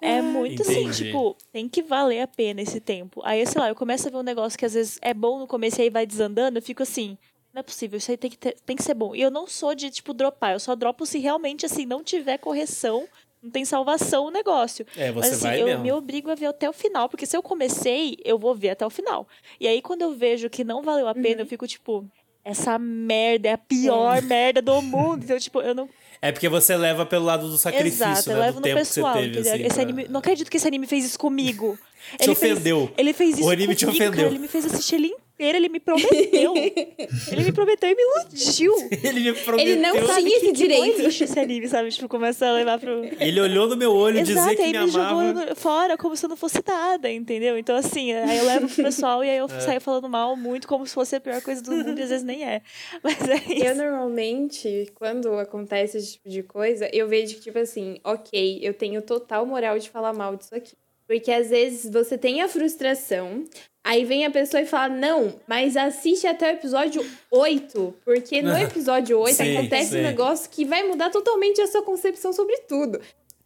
é muito assim, Entendi. tipo, tem que valer a pena esse tempo. Aí, sei lá, eu começo a ver um negócio que às vezes é bom no começo e aí vai desandando, eu fico assim. Não é possível, isso aí tem que, ter- tem que ser bom. E eu não sou de, tipo, dropar. Eu só dropo se realmente, assim, não tiver correção, não tem salvação o negócio. É, você Mas assim, vai eu mesmo. me obrigo a ver até o final, porque se eu comecei, eu vou ver até o final. E aí, quando eu vejo que não valeu a pena, eu fico tipo, essa merda é a pior merda do mundo. Então, tipo, eu não. É porque você leva pelo lado do sacrifício, Exato, eu né? levo do no tempo pessoal. que você teve, entendeu? assim, Esse pra- anime, não acredito que esse anime fez isso comigo. Te ele fez- ofendeu. ele fez isso O anime te comigo, cara, ofendeu. ele me fez assistir ele ele me prometeu. ele me prometeu e me iludiu. Ele me prometeu. Ele não Sabe tinha esse que, que direito. lixo esse anime, sabe? Tipo, começa a levar pro... Ele olhou no meu olho Exato, dizer que aí me me jogou amava. fora como se eu não fosse nada, entendeu? Então, assim, aí eu levo pro pessoal e aí eu É. saio falando mal muito como se fosse a pior coisa do mundo e às vezes nem é. Mas é isso. Eu normalmente, quando acontece esse tipo de coisa, eu vejo que, tipo assim, ok, eu tenho total moral de falar mal disso aqui. Porque às vezes você tem a frustração, aí vem a pessoa e fala, não, mas assiste até o episódio 8. Porque no episódio 8 Sim, acontece sim. um negócio que vai mudar totalmente a sua concepção sobre tudo.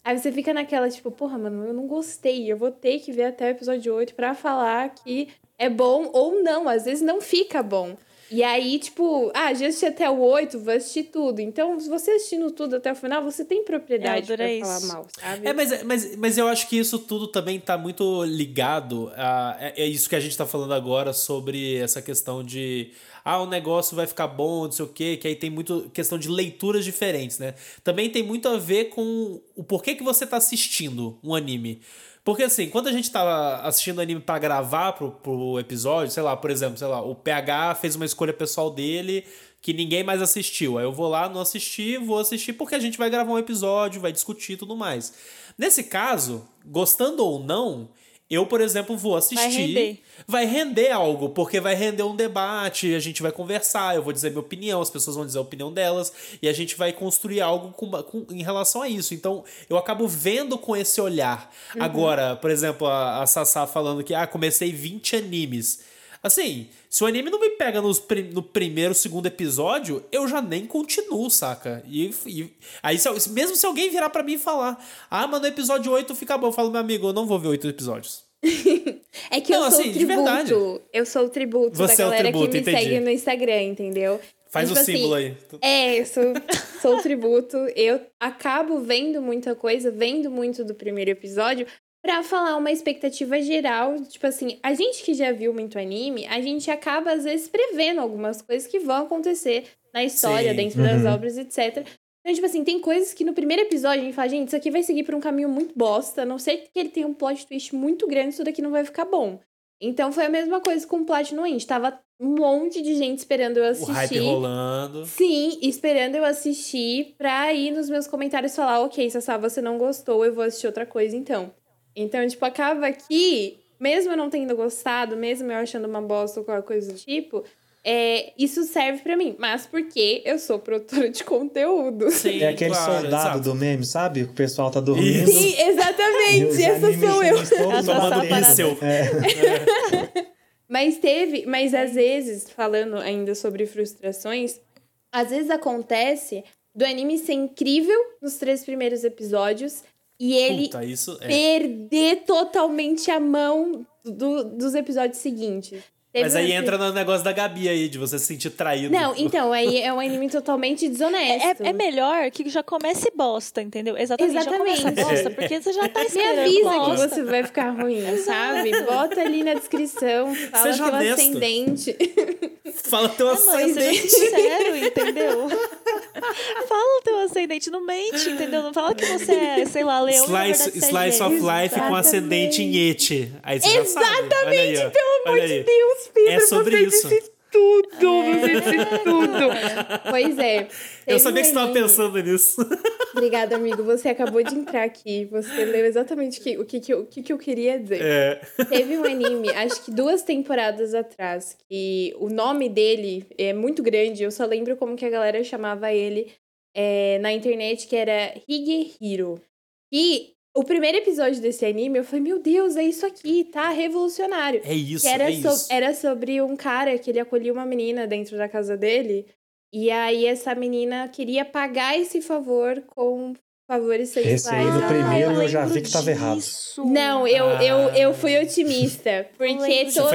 Aí você fica naquela, tipo, porra, mano, eu não gostei. Eu vou ter que ver até o episódio 8 pra falar que é bom ou não. Às vezes não fica bom. E aí, tipo, ah, já assisti até o 8, vou assistir tudo. Então, se você assistindo tudo até o final, você tem propriedade Eu pra adorei falar mal, sabe? É, mas, mas, mas eu acho que isso tudo também tá muito ligado a. É, é isso que a gente tá falando agora sobre essa questão de. Ah, o negócio vai ficar bom, não sei o quê, que aí tem muito questão de leituras diferentes, né? Também tem muito a ver com o porquê que você tá assistindo um anime. Porque assim, quando a gente tava assistindo anime pra gravar pro, pro episódio, sei lá, por exemplo, sei lá, o PH fez uma escolha pessoal dele que ninguém mais assistiu. Aí eu vou lá, não assisti, vou assistir porque a gente vai gravar um episódio, vai discutir e tudo mais. Nesse caso, gostando ou não, Eu, por exemplo, vou assistir. Vai render. vai render. algo, porque vai render um debate, a gente vai conversar, eu vou dizer minha opinião, as pessoas vão dizer a opinião delas, e a gente vai construir algo com, com em relação a isso. Então, eu acabo vendo com esse olhar. Uhum. Agora, por exemplo, a, a Sassá falando que, ah, comecei 20 animes. Assim, se o anime não me pega nos, no primeiro, segundo episódio, eu já nem continuo, saca? E, e aí, se, mesmo se alguém virar para mim e falar, ah, mas no episódio 8 fica bom, eu falo, meu amigo, eu não vou ver oito episódios. é que não, eu sou assim, o tributo. Eu sou o tributo Você da galera é tributo, que me entendi. segue no Instagram, entendeu? Faz tipo o símbolo assim, aí. É, eu sou, sou o tributo. Eu acabo vendo muita coisa, vendo muito do primeiro episódio, para falar uma expectativa geral, tipo assim, a gente que já viu muito anime, a gente acaba às vezes prevendo algumas coisas que vão acontecer na história, Sim. dentro uhum. das obras, etc. Então, tipo assim, tem coisas que no primeiro episódio a gente fala, gente, isso aqui vai seguir por um caminho muito bosta, a não sei que ele tenha um plot twist muito grande, isso daqui não vai ficar bom. Então foi a mesma coisa com o Platinum End. Tava um monte de gente esperando eu assistir. O hype rolando. Sim, esperando eu assistir pra ir nos meus comentários falar, ok, Sassá, você não gostou, eu vou assistir outra coisa então. Então, tipo, acaba que, mesmo eu não tendo gostado, mesmo eu achando uma bosta ou qualquer coisa do tipo, é, isso serve para mim, mas porque eu sou produtora de conteúdo. Sim, é aquele claro, soldado exato. do meme, sabe? O pessoal tá dormindo. Sim, exatamente. Essa sou eu. Essa é. Mas teve, mas às vezes, falando ainda sobre frustrações, às vezes acontece do anime ser incrível nos três primeiros episódios e ele Puta, é. perder totalmente a mão do, dos episódios seguintes. Teve Mas aí entra no negócio da Gabi aí, de você se sentir traído. Não, então, aí é um anime totalmente desonesto. É, é melhor que já comece bosta, entendeu? Exatamente. Exatamente. Já bosta, porque você já tá esperando. Me avisa bosta. que você vai ficar ruim, sabe? Bota ali na descrição, fala Seja teu honesto. ascendente. Fala teu é, ascendente. Mãe, seja sincero, entendeu? fala o teu ascendente, não mente, entendeu? Não fala que você é, sei lá, leão. Slice, é slice of life com ascendente em Ete. Aí você Exatamente, aí, pelo amor de Deus, Pedro. É sobre você isso. Disse tudo, você disse tudo. Pois é. Eu sabia que você estava pensando nisso. Obrigada, amigo. Você acabou de entrar aqui. Você leu exatamente o que, o que, que eu queria dizer. É. Teve um anime, acho que duas temporadas atrás, que o nome dele é muito grande. Eu só lembro como que a galera chamava ele é, na internet, que era Higehiro. E o primeiro episódio desse anime, eu falei, meu Deus, é isso aqui, tá revolucionário. É isso, que era é so isso. Era sobre um cara que ele acolhia uma menina dentro da casa dele. E aí essa menina queria pagar esse favor com favores sexuais. Esse aí, no primeiro, eu, eu já vi que tava errado. Não, eu, ah. eu, eu fui otimista. Porque todo,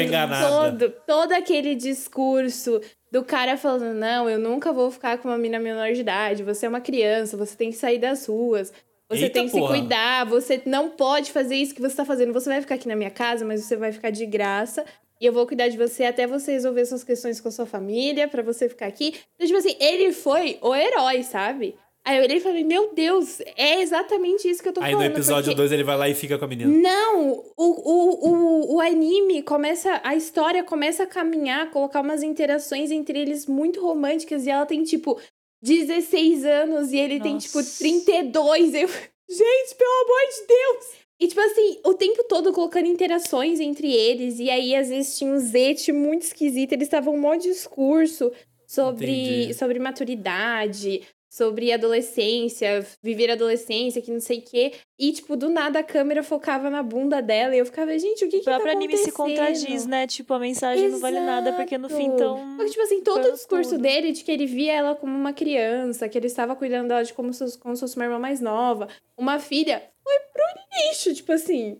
todo, todo aquele discurso do cara falando, não, eu nunca vou ficar com uma menina menor de idade, você é uma criança, você tem que sair das ruas. Você Eita, tem que porra. se cuidar, você não pode fazer isso que você tá fazendo. Você vai ficar aqui na minha casa, mas você vai ficar de graça. E eu vou cuidar de você até você resolver suas questões com a sua família, para você ficar aqui. Então, tipo assim, ele foi o herói, sabe? Aí eu olhei e falei, meu Deus, é exatamente isso que eu tô Aí falando. Aí no episódio 2 porque... ele vai lá e fica com a menina. Não, o, o, o, o anime começa, a história começa a caminhar, colocar umas interações entre eles muito românticas e ela tem, tipo, 16 anos e ele Nossa. tem, tipo, 32. Eu... Gente, pelo amor de Deus! E, tipo assim, o tempo todo colocando interações entre eles. E aí, às vezes, tinha um zete muito esquisito. Eles estavam um de discurso sobre, sobre maturidade, sobre adolescência, viver adolescência, que não sei o quê. E, tipo, do nada a câmera focava na bunda dela e eu ficava, gente, o que que tá acontecendo? O próprio anime se contradiz, né? Tipo, a mensagem Exato. não vale nada, porque no fim, então... Porque, tipo assim, todo o discurso tudo. dele de que ele via ela como uma criança, que ele estava cuidando dela de como se, como se fosse uma irmã mais nova, uma filha, foi pro lixo, tipo assim...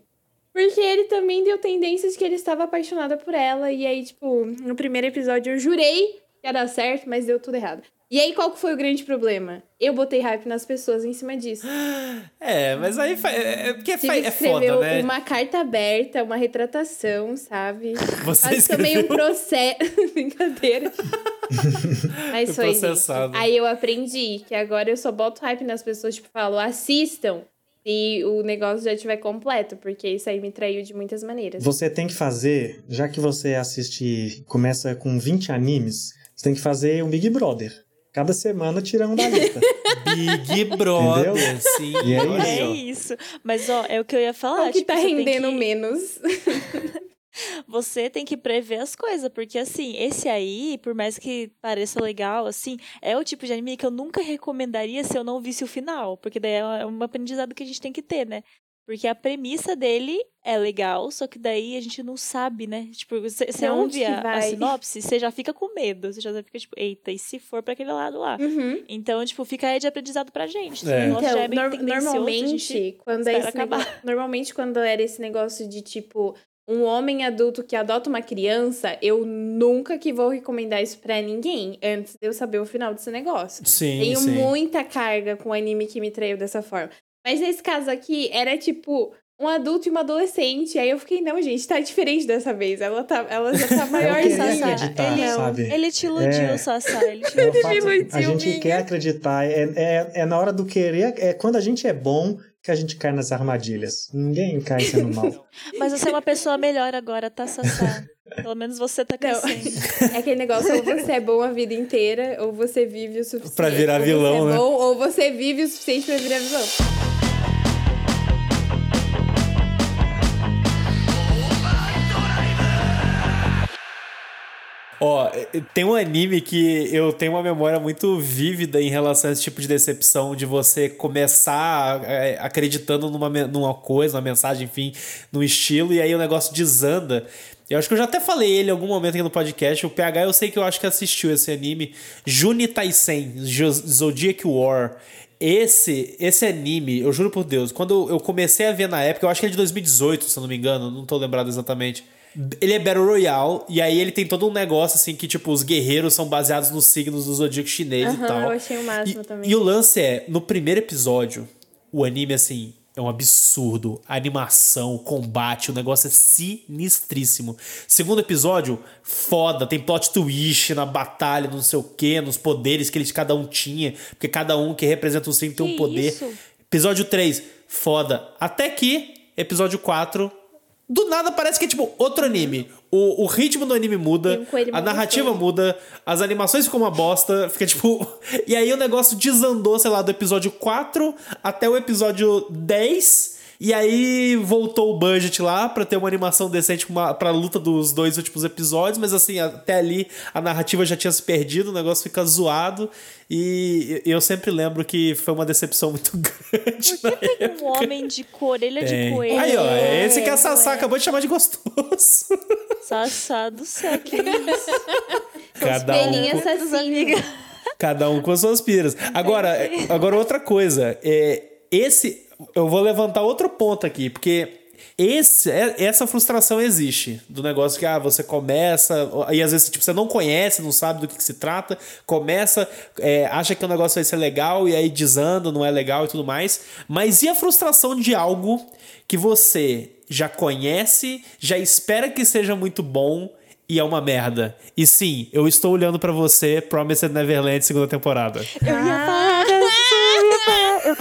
Porque ele também deu tendências de que ele estava apaixonado por ela. E aí, tipo, no primeiro episódio eu jurei que ia dar certo, mas deu tudo errado. E aí, qual que foi o grande problema? Eu botei hype nas pessoas em cima disso. É, mas aí é, é porque Tive é foda, né? uma carta aberta, uma retratação, sabe? Você Quase escreveu... tomei um processo. Brincadeira. mas foi processado. Aí eu aprendi que agora eu só boto hype nas pessoas, tipo, falo, assistam se o negócio já estiver completo, porque isso aí me traiu de muitas maneiras. Você tem que fazer, já que você assiste, começa com 20 animes, você tem que fazer um Big Brother. Cada semana tira um da lista. Big Brother, Entendeu? sim. E é Olha É isso. Mas, ó, é o que eu ia falar. o que tipo, tá rendendo que- menos. Você tem que prever as coisas, porque assim, esse aí, por mais que pareça legal, assim, é o tipo de anime que eu nunca recomendaria se eu não visse o final, porque daí é um aprendizado que a gente tem que ter, né? Porque a premissa dele é legal, só que daí a gente não sabe, né? Tipo, você ouve a, a sinopse, você já fica com medo, você já fica tipo, eita, e se for pra aquele lado lá? Uhum. Então, tipo, fica aí de aprendizado pra gente. É. o negócio Então, é nor- normalmente, gente quando é negócio, normalmente quando era esse negócio de tipo um homem adulto que adota uma criança, eu nunca que vou recomendar isso pra ninguém antes de eu saber o final desse negócio. Sim, Tenho sim. muita carga com anime que me traiu dessa forma. Mas nesse caso aqui, era tipo um adulto e uma adolescente. Aí eu fiquei, não, gente, tá diferente dessa vez. Ela, tá, ela já tá Eu maiorzinha. queria Sassá, acreditar, ele- sabe? Ele te iludiu, É. Sassá. Ele te É iludiu. a gente minha. quer acreditar, é, é, é na hora do querer, é quando a gente é bom que a gente cai nas armadilhas. Ninguém cai sendo mal. Mas você é uma pessoa melhor agora, tá, Sassá? Pelo menos você tá Não. crescendo. É aquele negócio, ou você é bom a vida inteira, ou você vive o suficiente. Pra virar ou vilão, é né? bom, ou você vive o suficiente pra virar vilão. Ó, eh, tem um anime que eu tenho uma memória muito vívida em relação a esse tipo de decepção, de você começar eh, acreditando numa, numa coisa, uma mensagem, enfim, num estilo, e aí o negócio desanda. Eu acho que eu já até falei ele em algum momento aqui no podcast. O PH eu sei que eu acho que assistiu esse anime. Juni Taisen, Zodiac War. Esse, esse anime, eu juro por Deus, quando eu comecei a ver na época, eu acho que é de 2018, se eu não me engano, não tô lembrado exatamente. Ele é Battle Royale, e aí ele tem todo um negócio assim que, tipo, os guerreiros são baseados nos signos do zodíaco chinês e Aham, tal. eu achei o máximo e, também. E o lance é, no primeiro episódio, o anime, assim, é um absurdo. A animação, o combate, o negócio é sinistríssimo. Segundo episódio, foda. Tem plot twist na batalha, não sei o quê, nos poderes que eles cada um tinha. Porque cada um que representa um signo tem um poder. isso? Episódio 3, foda. Até que, episódio 4, do nada parece que é tipo outro anime. O, o ritmo do anime muda, um a narrativa muda, as animações ficam uma bosta, fica tipo. E aí o negócio desandou, sei lá, do episódio 4 até o episódio 10. E aí voltou o budget lá pra ter uma animação decente com uma, pra luta dos dois últimos episódios, mas assim, até ali a narrativa já tinha se perdido, o negócio fica zoado. E eu sempre lembro que foi uma decepção muito grande. Por que tem um homem de com orelha de Tem. coelho? Aí, ó, É, esse que a Sassá é. acabou de chamar de gostoso. Sassá do céu, que isso? Cada um, Peninha assassina. cada um com as suas piras. Agora, agora outra coisa. É, esse. Eu vou levantar outro ponto aqui, porque. Esse, é- essa frustração existe do negócio que ah, você começa e às vezes tipo, você não conhece, não sabe do que, que se trata, começa, é, acha que o negócio vai ser legal e aí desanda, não é legal e tudo mais. Mas e a frustração de algo que você já conhece, já espera que seja muito bom e é uma merda? E sim, eu estou olhando pra você, Promised Neverland, segunda temporada. Eu ia falar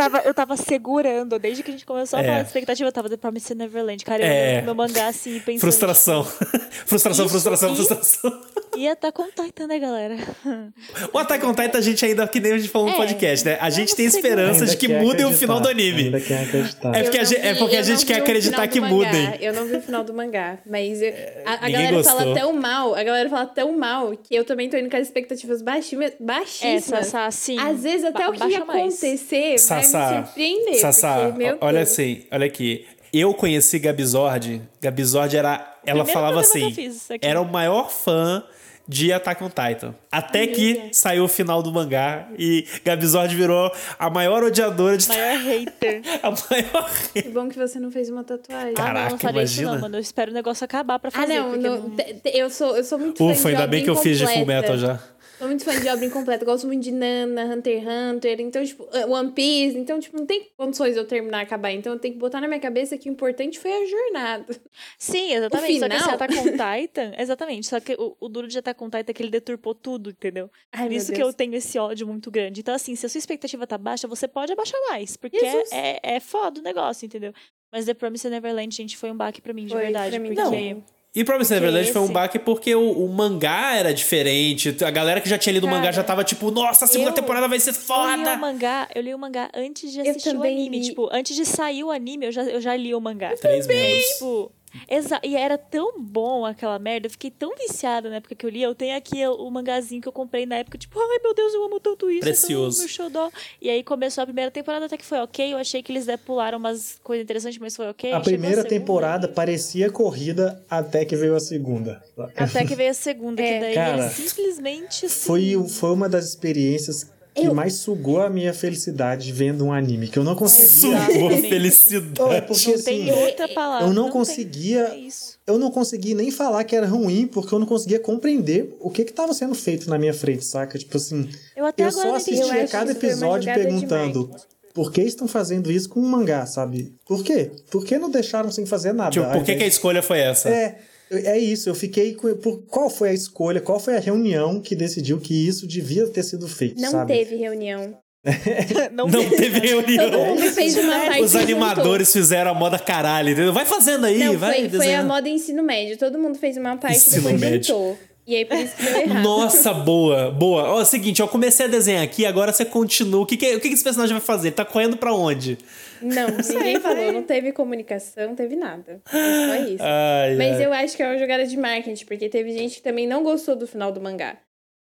tava, eu tava segurando, desde que a gente começou a É. falar de expectativa, eu tava The Promised Neverland. Cara, eu É. meu mangá assim, pensando. Frustração. frustração, Isso, frustração, e- frustração. E Attack on Titan, né, galera? O Attack on Titan, a gente ainda, que nem a gente falou no É, podcast, né? A gente tem esperança de que mudem o final do anime. Ainda quer acreditar. É porque a gente- é vi- porque a gente não quer vi acreditar que mudem. Eu não vi o final do mangá, mas eu- a, a ninguém galera gostou. fala tão mal, a galera fala tão mal que eu também tô indo com as expectativas baixíssimas. É, baixíssimas. Sassá, assim. Às vezes até ba- o que ia acontecer vai Sassá, me surpreender. Sassá, porque, meu olha Deus. assim, olha aqui. Eu conheci Gabizord. Gabizord era. Ela Primeiro falava assim. que eu fiz isso aqui. Era o maior fã de Attack on Titan. Até que saiu o final do mangá e Gabizord virou a maior odiadora de Maior hater. a maior. Que bom que você não fez uma tatuagem. ah, não, Caraca, não farei isso imagina. não, mano. Eu espero o negócio acabar pra Ah, fazer. não, porque não, te- eu, sou, eu sou muito fã Ufa, ainda bem que eu fiz de Full. Metal já. Sou muito fã de obra incompleta. Gosto muito de Nana, Hunter x Hunter. Então, tipo, uh, One Piece. Então, tipo, não tem condições de eu terminar acabar. Então, eu tenho que botar na minha cabeça que o importante foi a jornada. Sim, exatamente. Só que esse final? Attack on Titan, exatamente. Só que o, o duro de Attack on Titan é que ele deturpou tudo, entendeu? Ai, isso que eu tenho esse ódio muito grande. Então, assim, se a sua expectativa tá baixa, você pode abaixar mais. Porque Jesus. é, é, é foda o negócio, entendeu? Mas The Promised Neverland, gente, foi um baque pra mim, de Foi, verdade. pra mim porque também. E Promised Neverland esse. foi um baque porque o, o mangá era diferente. A galera que já tinha lido o mangá Cara, já tava tipo, nossa, a segunda eu- temporada vai ser Eu li o foda! mangá, eu li o mangá antes de Eu assistir o anime. li. Tipo, antes de sair o anime, eu já, eu já li o mangá. Três membros. Tipo, exa e era tão bom aquela merda. Eu fiquei tão viciada na época que eu li. Eu tenho aqui o, o mangazinho que eu comprei na época, tipo, ai meu Deus, eu amo tanto isso. Precioso. É tão xodó. E aí começou a primeira temporada, até que foi ok. Eu achei que eles né, pularam umas coisas interessantes, mas foi ok. A Chegou primeira segunda, temporada parecia corrida até que veio a segunda. Até que veio a segunda, É, que daí cara, simplesmente assim. Foi, foi uma das experiências que Eu- mais sugou a minha felicidade vendo um anime, que eu não conseguia. Sugou a. Oh, é felicidade. porque Não assim, tem outra palavra. eu não tem. conseguia É isso. eu não consegui nem falar que era ruim, porque eu não conseguia compreender o que que tava sendo feito na minha frente, saca? Tipo assim, Eu até eu agora só não assistia cada que episódio perguntando por que estão fazendo isso com um mangá, sabe? Por quê? Por que não deixaram sem fazer nada? Tipo, por que, que a escolha foi essa? é, é isso, eu fiquei com. Por, qual foi a escolha, qual foi a reunião que decidiu que isso devia ter sido feito, Não sabe? teve reunião. Não, Não teve reunião. Todo mundo fez uma parte Os animadores fizeram a moda caralho, entendeu? Vai fazendo aí, Não, vai foi, foi a moda ensino médio. Todo mundo fez uma parte e Ensino depois médio. juntou. E aí por isso que deu errado. Nossa, boa, boa. Ó, é o seguinte, eu comecei a desenhar aqui, agora você continua. O que, que, o que que esse personagem vai fazer? Ele tá correndo pra onde? Não, ninguém falou. Não teve comunicação, não teve nada. Foi só isso. Ai, Mas ai. eu acho que é uma jogada de marketing, porque teve gente que também não gostou do final do mangá.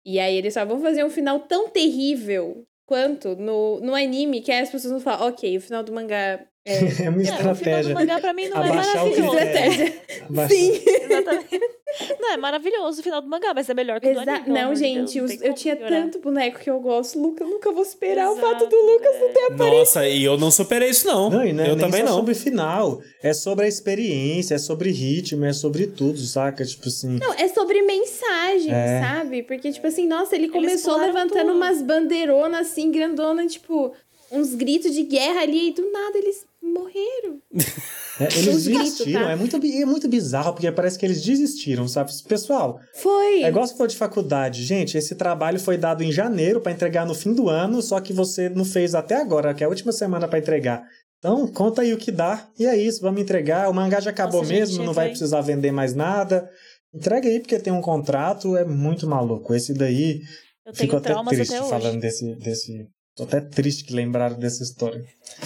E aí eles só vão fazer um final tão terrível quanto no, no anime, que aí as pessoas vão falar, ok, o final do mangá é... É uma É, o final do estratégia. mangá pra mim não é Abaixar o maravilhoso. critério. Abaixa- Sim. Exatamente. Não, é maravilhoso o final do mangá, mas é melhor que o do Exa anime. pelo não, gente, Deus, como eu tinha piorar. tanto boneco que eu gosto. Luca, eu nunca vou superar o Exato, fato do Lucas não ter aparecido. Nossa, e eu não superei isso, não. Não, e não é eu nem também só não. sobre final. É sobre a experiência, é sobre ritmo, é sobre tudo, saca? Tipo assim. Não, é sobre mensagem, É. sabe? Porque, tipo assim, nossa, ele começou levantando tudo. umas bandeironas assim, grandona, tipo, uns gritos de guerra ali, e do nada eles morreram. É, eles desistiram. tá? É, muito, é muito bizarro, porque parece que eles desistiram, sabe? Pessoal, Foi. é igual se for de faculdade. Gente, esse trabalho foi dado em janeiro pra entregar no fim do ano, só que você não fez até agora, que é a última semana pra entregar. Então, conta aí o que dá. E é isso, vamos entregar. O mangá já acabou Nossa, mesmo, gente, não vai precisar vender mais nada. Entrega aí, porque tem um contrato, é muito maluco. Esse daí, Eu tenho fico até triste falando desse, desse. Tô até triste que lembraram dessa história.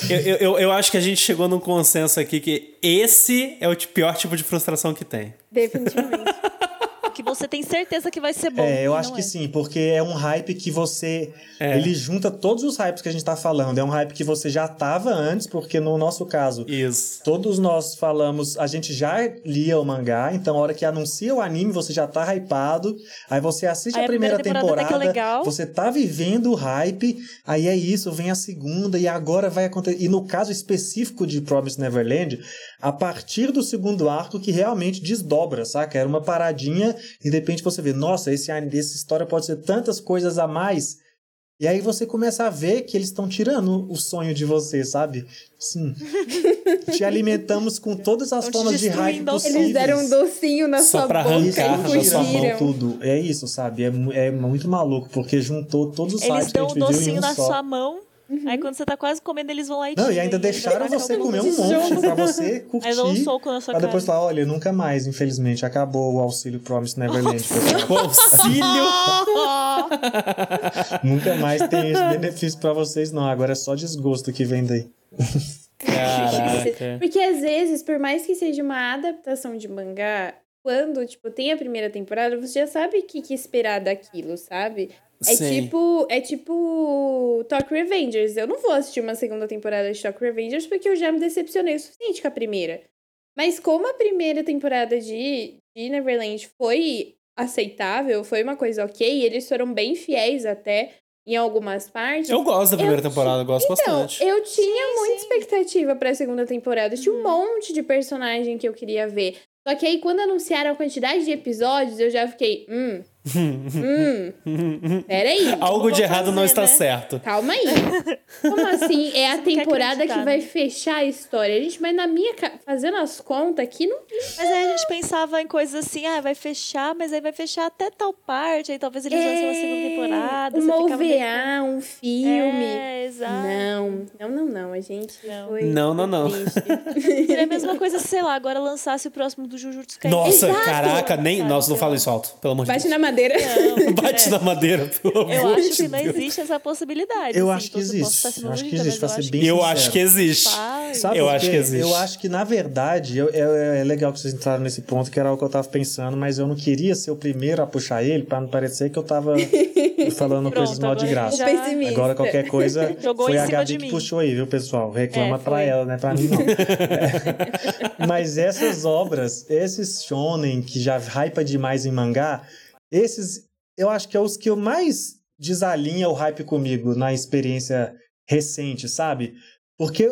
Eu, eu, eu- acho que a gente chegou num consenso aqui que esse é o pior tipo de frustração que tem. Definitivamente. Que você tem certeza que vai ser bom. É, eu acho que é. sim, porque é um hype que você. É. Ele junta todos os hypes que a gente tá falando. É um hype que você já tava antes, porque no nosso caso, Isso. todos nós falamos, a gente já lia o mangá, então a hora que anuncia o anime, você já tá hypado. Aí você assiste Aí a primeira, temporada, até que é legal. você tá vivendo o hype, aí é isso, vem a segunda, e agora vai acontecer. E no caso específico de Promise Neverland, a partir do segundo arco que realmente desdobra, saca? Era uma paradinha e de repente você vê, nossa, esse, essa história pode ser tantas coisas a mais. E aí você começa a ver que eles estão tirando o sonho de você, sabe? Sim. te alimentamos com todas as formas de aos possíveis. Eles deram um docinho na Só sua pra boca arrancar e sua mão tudo. É isso, sabe? É, é muito maluco, porque juntou todos os Eles hypes que a dão gente um viveu em docinho um na só. sua mão. Aí quando você tá quase comendo, eles vão lá e Não, e ainda deixaram você comer um monte pra você curtir. Aí dá um soco na sua Pra cara. depois falar, olha, nunca mais, infelizmente, acabou o auxílio Promise Neverland. O auxílio. nunca mais tem esse benefício pra vocês, não. Agora é só desgosto que vem daí. Caraca. Porque às vezes, por mais que seja uma adaptação de mangá, quando, tipo, tem a primeira temporada, você já sabe o que, que esperar daquilo, sabe? É Sim. tipo, é tipo Talk Revengers. Eu não vou assistir uma segunda temporada de Talk Revengers porque eu já me decepcionei o suficiente com a primeira. Mas como a primeira temporada de, de Neverland foi aceitável, foi uma coisa ok, eles foram bem fiéis até em algumas partes. Eu gosto da primeira Eu temporada, eu gosto Então, bastante. eu tinha muita expectativa pra segunda temporada. Tinha um monte de personagem que eu queria ver. Só que aí, quando anunciaram a quantidade de episódios, eu já fiquei, hum, hum, peraí. Algo de errado não fazer, está né? certo. Calma aí. Como assim? É a não temporada que vai né? fechar a história. Gente, mas na minha. ca- Fazendo as contas aqui, não. Mas aí a gente pensava em coisas assim, ah, vai fechar, mas aí vai fechar até tal parte, aí talvez eles lancem uma segunda temporada. Uma ficava meio- OVA, um filme. É, Apesar. Não, não, não, não. A gente Não. foi. Não, não, não. Seria a mesma coisa se, sei lá, agora lançasse o próximo do Jujutsu Kaisen. Nossa, Exato. caraca, nem. Nossa, não fala isso alto, pelo amor de Bate Deus. na madeira. Não, Bate é. na madeira, pelo amor Eu acho de que não Deus. existe essa possibilidade. Eu assim, acho que posso existe. Eu acho que existe, pra ser bem Eu acho que existe. Sabe Eu acho que existe. Eu acho que, na verdade, eu- é, é legal que vocês entraram nesse ponto, que era o que eu tava pensando, mas eu não queria ser o primeiro a puxar ele pra não parecer que eu tava falando Pronto, coisas mal de graça. já- Pessimista. Agora qualquer coisa Jogou foi em a cima Gabi que puxou aí, viu, pessoal? Reclama É, pra ela, né? Pra mim não. É. Mas essas obras, esses shonen que já hypa demais em mangá, esses eu acho que é os que eu mais desalinha o hype comigo na experiência recente, sabe? Porque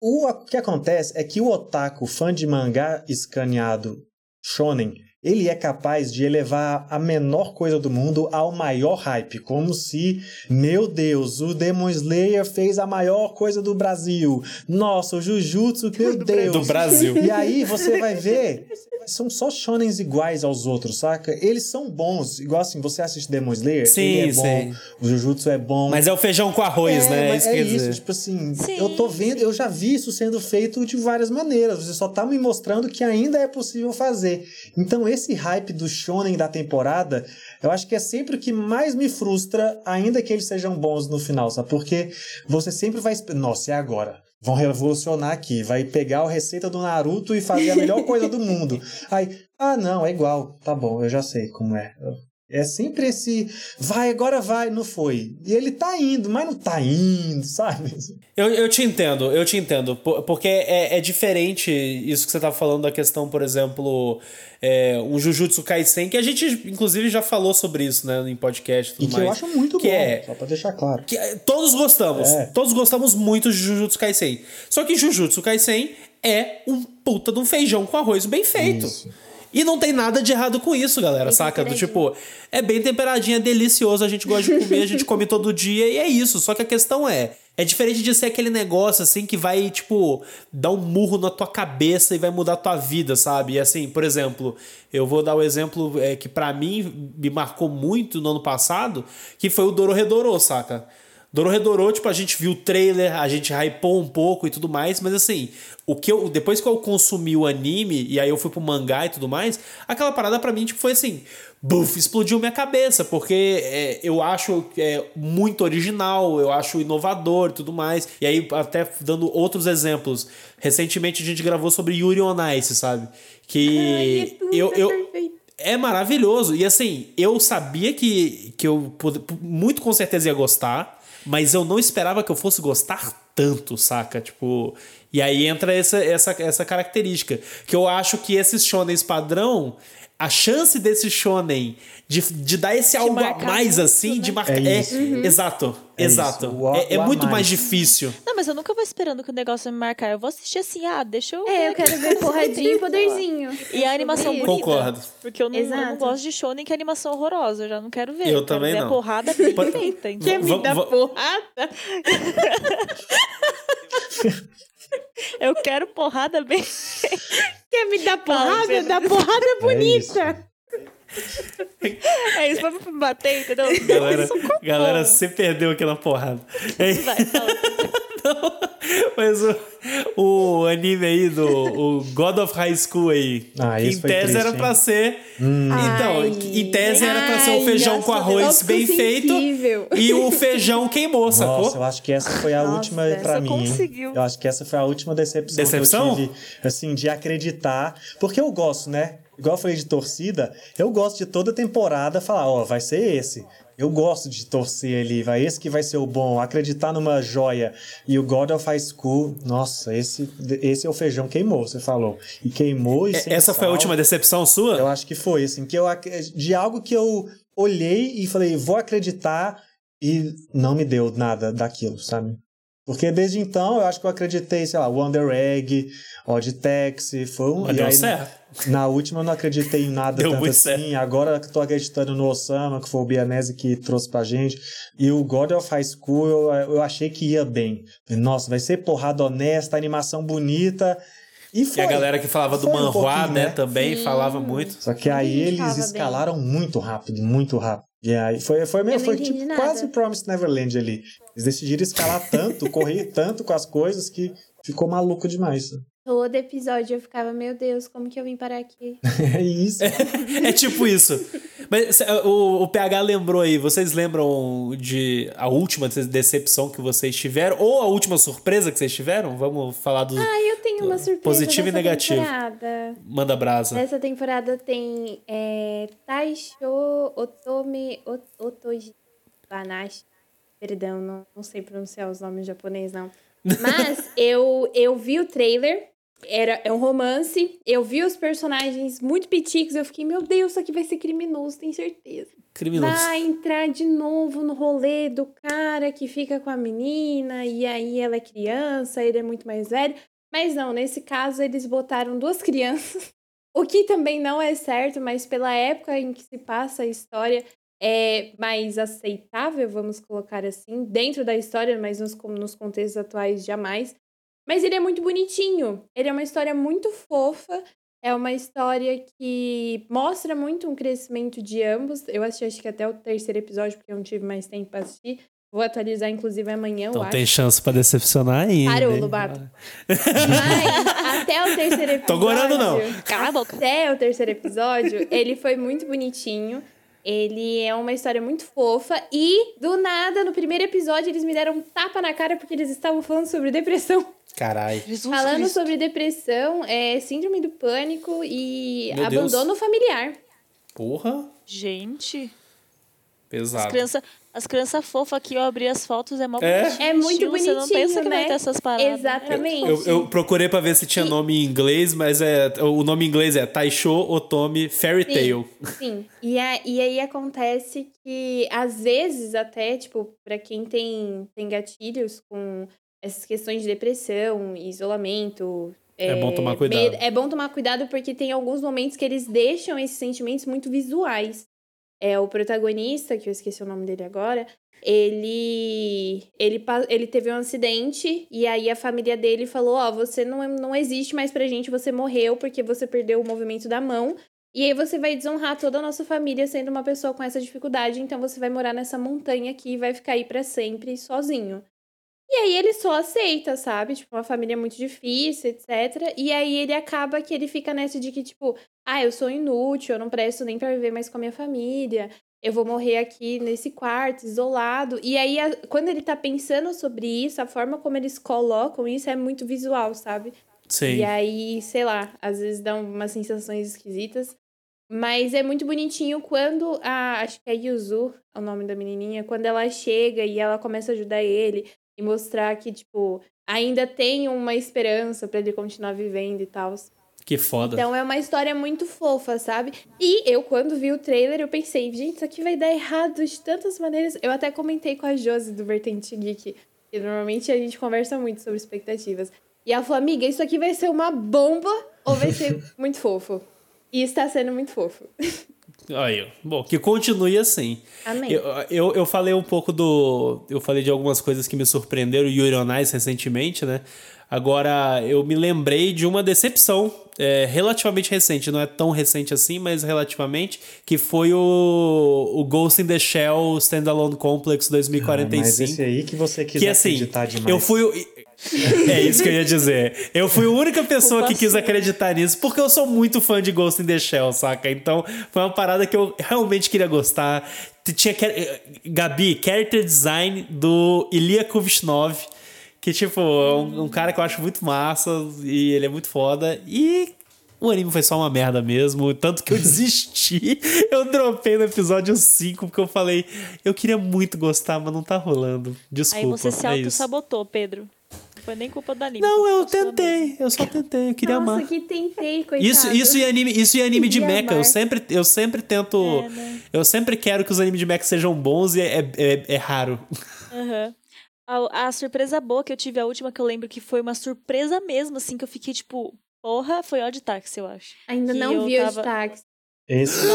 o, o que acontece é que o otaku, fã de mangá escaneado shonen, ele é capaz de elevar a menor coisa do mundo ao maior hype, como se, meu Deus, o Demon Slayer fez a maior coisa do Brasil. Nossa, o Jujutsu, meu Deus. Do Brasil. E aí você vai ver, são só shonens iguais aos outros, saca? Eles são bons, igual assim, você assiste Demon Slayer, Sim, ele é bom, sim. o Jujutsu é bom. Mas é o feijão com arroz, É, né? mas é quer isso, dizer. tipo assim, Sim, eu tô vendo, eu já vi isso sendo feito de várias maneiras. Você só tá me mostrando que ainda é possível fazer. Então, esse hype do shonen da temporada, eu acho que é sempre o que mais me frustra, ainda que eles sejam bons no final, sabe? Porque você sempre vai esperar, nossa, é agora. Vão revolucionar aqui, vai pegar a receita do Naruto e fazer a melhor coisa do mundo. Aí, ah, não, é igual. Tá bom, eu já sei como é. É sempre esse vai, agora vai, não foi. E ele tá indo, mas não tá indo, sabe? Eu, eu te entendo, eu te entendo. po- Porque é, é diferente isso que você tá falando da questão, por exemplo, é, um Jujutsu Kaisen, que a gente, inclusive, já falou sobre isso, né, em podcast e tudo E que mais. eu acho muito que bom, É, só pra deixar claro. que é- todos gostamos. É. Todos gostamos muito de Jujutsu Kaisen. Só que Jujutsu Kaisen é um puta de um feijão com arroz bem feito. Isso. E não tem nada de errado com isso, galera, Bem saca? Do tipo, é bem temperadinho, é delicioso, a gente gosta de comer, a gente come todo dia e é isso. Só que a questão é, é diferente de ser aquele negócio assim que vai, tipo, dar um murro na tua cabeça e vai mudar a tua vida, sabe? E assim, por exemplo, eu vou dar o exemplo é, que pra mim me marcou muito no ano passado, que foi o Dororedoro, saca? Dororedoro, tipo, a gente viu o trailer, a gente hypou um pouco e tudo mais, mas assim, o que eu, depois que eu consumi o anime e aí eu fui pro mangá e tudo mais, aquela parada pra mim, tipo, foi assim, buf, explodiu minha cabeça, porque é, eu acho é, muito original, eu acho inovador e tudo mais. E aí, até dando outros exemplos, recentemente a gente gravou sobre Yuri on Ice, sabe? Que Ai, é eu, eu, perfeito. é maravilhoso. E assim, eu sabia que, que eu muito com certeza ia gostar, mas eu não esperava que eu fosse gostar tanto, saca? Tipo. E aí entra essa, essa, essa característica. Que eu acho que esses shonens padrão. A chance desse shonen de, de dar esse algo a mais muito, assim, né? de marcar. É É, isso. exato, É exato. isso, o a- é é o muito mais mais. difícil. Não, mas eu nunca vou esperando que o negócio me marcar. Eu vou assistir assim, ah, deixa eu. É, eu quero ver porradinha e poderzinho. E a animação bonita. Concordo. Porque eu não, eu não gosto de shonen que é animação horrorosa. Eu já não quero ver. Eu quero também ver não. a porrada bem Por- feita. Então. Quer me dar porrada? Eu quero porrada bem. Quer me dar porrada? Dá porrada É bonita. É isso pra me bater, entendeu? Galera, galera, você perdeu aqui na porrada. É, Vai, fala. Não, mas o, o anime aí do o God of High School aí, Ah, que em tese triste, era pra ser. Então, Ai. em tese era pra ser o Ai, feijão com arroz Deus. bem feito e o feijão queimou, sacou? Nossa, eu acho que essa foi a Nossa, última pra mim. conseguiu. Eu acho que essa foi a última decepção, Decepção? que eu tive, assim, de acreditar. Porque eu gosto, né? Igual eu falei de torcida, eu gosto de toda temporada falar, ó, vai ser esse. Eu gosto de torcer ali, vai esse que vai ser o bom, acreditar numa joia. E o God of High School, nossa, esse, esse é o feijão queimou, você falou. E queimou e É, Essa foi a sal. última decepção sua? Eu acho que foi, assim, que eu de algo que eu olhei e falei, vou acreditar e não me deu nada daquilo, sabe? Porque desde então eu acho que eu acreditei, sei lá, Wonder Egg, Odd Taxi, foi um. Mas e deu aí, certo. Na última eu não acreditei em nada Deu tanto muito assim. Agora que tô acreditando no Osama, que foi o Bianese que trouxe pra gente. E o God of High School eu, eu achei que ia bem. Nossa, vai ser porrada honesta, animação bonita. E, E foi, a galera que falava do foi um manhua, pouquinho, né, também Sim. falava muito. Só que aí eles falava bem. escalaram muito rápido, muito rápido. E aí foi, foi mesmo, não foi tipo nada. quase Promised Neverland ali. Eles decidiram escalar tanto, correr tanto com as coisas que ficou maluco demais. Todo episódio eu ficava, meu Deus, como que eu vim parar aqui? É isso. É tipo isso. Mas o, o PH lembrou aí, vocês lembram de a última decepção que vocês tiveram? Ou a última surpresa que vocês tiveram? Vamos falar do. Ah, eu tenho uma surpresa Positivo e negativo. temporada. Manda brasa. Nessa temporada tem é, Taisho Otome Ot- Otoji Banashi. Perdão, não, não sei pronunciar os nomes japonês, não. Mas eu, eu vi o trailer, era, é um romance, eu vi os personagens muito piticos, eu fiquei, meu Deus, isso aqui vai ser criminoso, tenho certeza. Criminoso. Vai entrar de novo no rolê do cara que fica com a menina, e aí ela é criança, ele é muito mais velho. Mas não, nesse caso eles botaram duas crianças, o que também não é certo, mas pela época em que se passa a história é mais aceitável, vamos colocar assim, dentro da história, mas nos, nos contextos atuais jamais. Mas ele é muito bonitinho, ele é uma história muito fofa, é uma história que mostra muito um crescimento de ambos. Eu assisti acho que até o terceiro episódio, porque eu não tive mais tempo pra assistir. Vou atualizar, inclusive, amanhã, eu Então acho. tem chance pra decepcionar ainda. Parou, hein? Lobato. Mas até o terceiro episódio. Tô gorando, não. Cala a boca. Até o terceiro episódio, ele foi muito bonitinho. Ele é uma história muito fofa. E, do nada, no primeiro episódio, eles me deram um tapa na cara porque eles estavam falando sobre depressão. Caralho. Falando Cristo. sobre depressão, é, síndrome do pânico e Meu Deus. abandono familiar. Porra. Gente, as Pesado. crianças as criança fofas aqui, eu abri as fotos, é mó É? bonitinho. É muito Você não pensa bonitinho, que vai né? ter essas paradas. Exatamente. Eu, eu procurei pra ver se tinha nome em inglês, mas é o nome em inglês é Taisho Otome Fairy Sim. Tale. Sim. E, a- e aí acontece que, às vezes, até, tipo, pra quem tem, tem gatilhos com essas questões de depressão, isolamento. É bom tomar cuidado. medo- É bom tomar cuidado porque tem alguns momentos que eles deixam esses sentimentos muito visuais. É, o protagonista, que eu esqueci o nome dele agora, ele, ele, ele teve um acidente e aí a família dele falou, ó, você não, não existe mais pra gente, você morreu porque você perdeu o movimento da mão e aí você vai desonrar toda a nossa família sendo uma pessoa com essa dificuldade, então você vai morar nessa montanha aqui e vai ficar aí pra sempre sozinho. E aí ele só aceita, sabe? Tipo, uma família muito difícil, etc. E aí ele acaba que ele fica nessa de que, tipo, ah, eu sou inútil, eu não presto nem pra viver mais com a minha família. Eu vou morrer aqui nesse quarto, isolado. E aí, a- quando ele tá pensando sobre isso, a forma como eles colocam isso é muito visual, sabe? Sim. E aí, sei lá, às vezes dá umas sensações esquisitas. Mas é muito bonitinho quando a. Acho que é Yuzu, é o nome da menininha. Quando ela chega e ela começa a ajudar ele e mostrar que, tipo, ainda tem uma esperança pra ele continuar vivendo e tal. Que foda. Então é uma história muito fofa, sabe? E eu, quando vi o trailer, eu pensei, gente, isso aqui vai dar errado de tantas maneiras. Eu até comentei com a Josi do Vertente Geek, que normalmente a gente conversa muito sobre expectativas. E ela falou, amiga, isso aqui vai ser uma bomba ou vai ser muito fofo? E está sendo muito fofo. Aí, ó. bom, que continue assim. Amém. Eu, eu, eu falei um pouco do. Eu falei de algumas coisas que me surpreenderam, Yuri on Ice recentemente, né? Agora, eu me lembrei de uma decepção é, relativamente recente, não é tão recente assim, mas relativamente, que foi o, o Ghost in the Shell Standalone Complex Ah, mas 2045. esse aí que você quis que assim, acreditar demais. eu fui. É isso que eu ia dizer. Eu fui a única pessoa que quis acreditar nisso, porque eu sou muito fã de Ghost in the Shell, saca? Então, foi uma parada que eu realmente queria gostar. Tinha char- Gabi, character design do Ilya Kuvishnov, que, tipo, é um, um cara que eu acho muito massa e ele é muito foda. E o anime foi só uma merda mesmo, tanto que eu desisti. eu dropei no episódio 5, porque eu falei, eu queria muito gostar, mas não tá rolando. Desculpa. Aí você se é auto-sabotou, Pedro. Não foi nem culpa da anime. Não, eu tentei, eu só tentei, eu queria Nossa, amar. que tentei, coitado. Isso, isso e anime, isso e anime de mecha. Eu sempre, eu sempre tento. É, né? Eu sempre quero que os animes de mecha sejam bons e é, é, é raro. Aham. A, a surpresa boa que eu tive, a última que eu lembro que foi uma surpresa mesmo, assim, que eu fiquei tipo, porra, foi Odd Taxi, eu acho. Ainda que não vi o tava- destaque. Esse...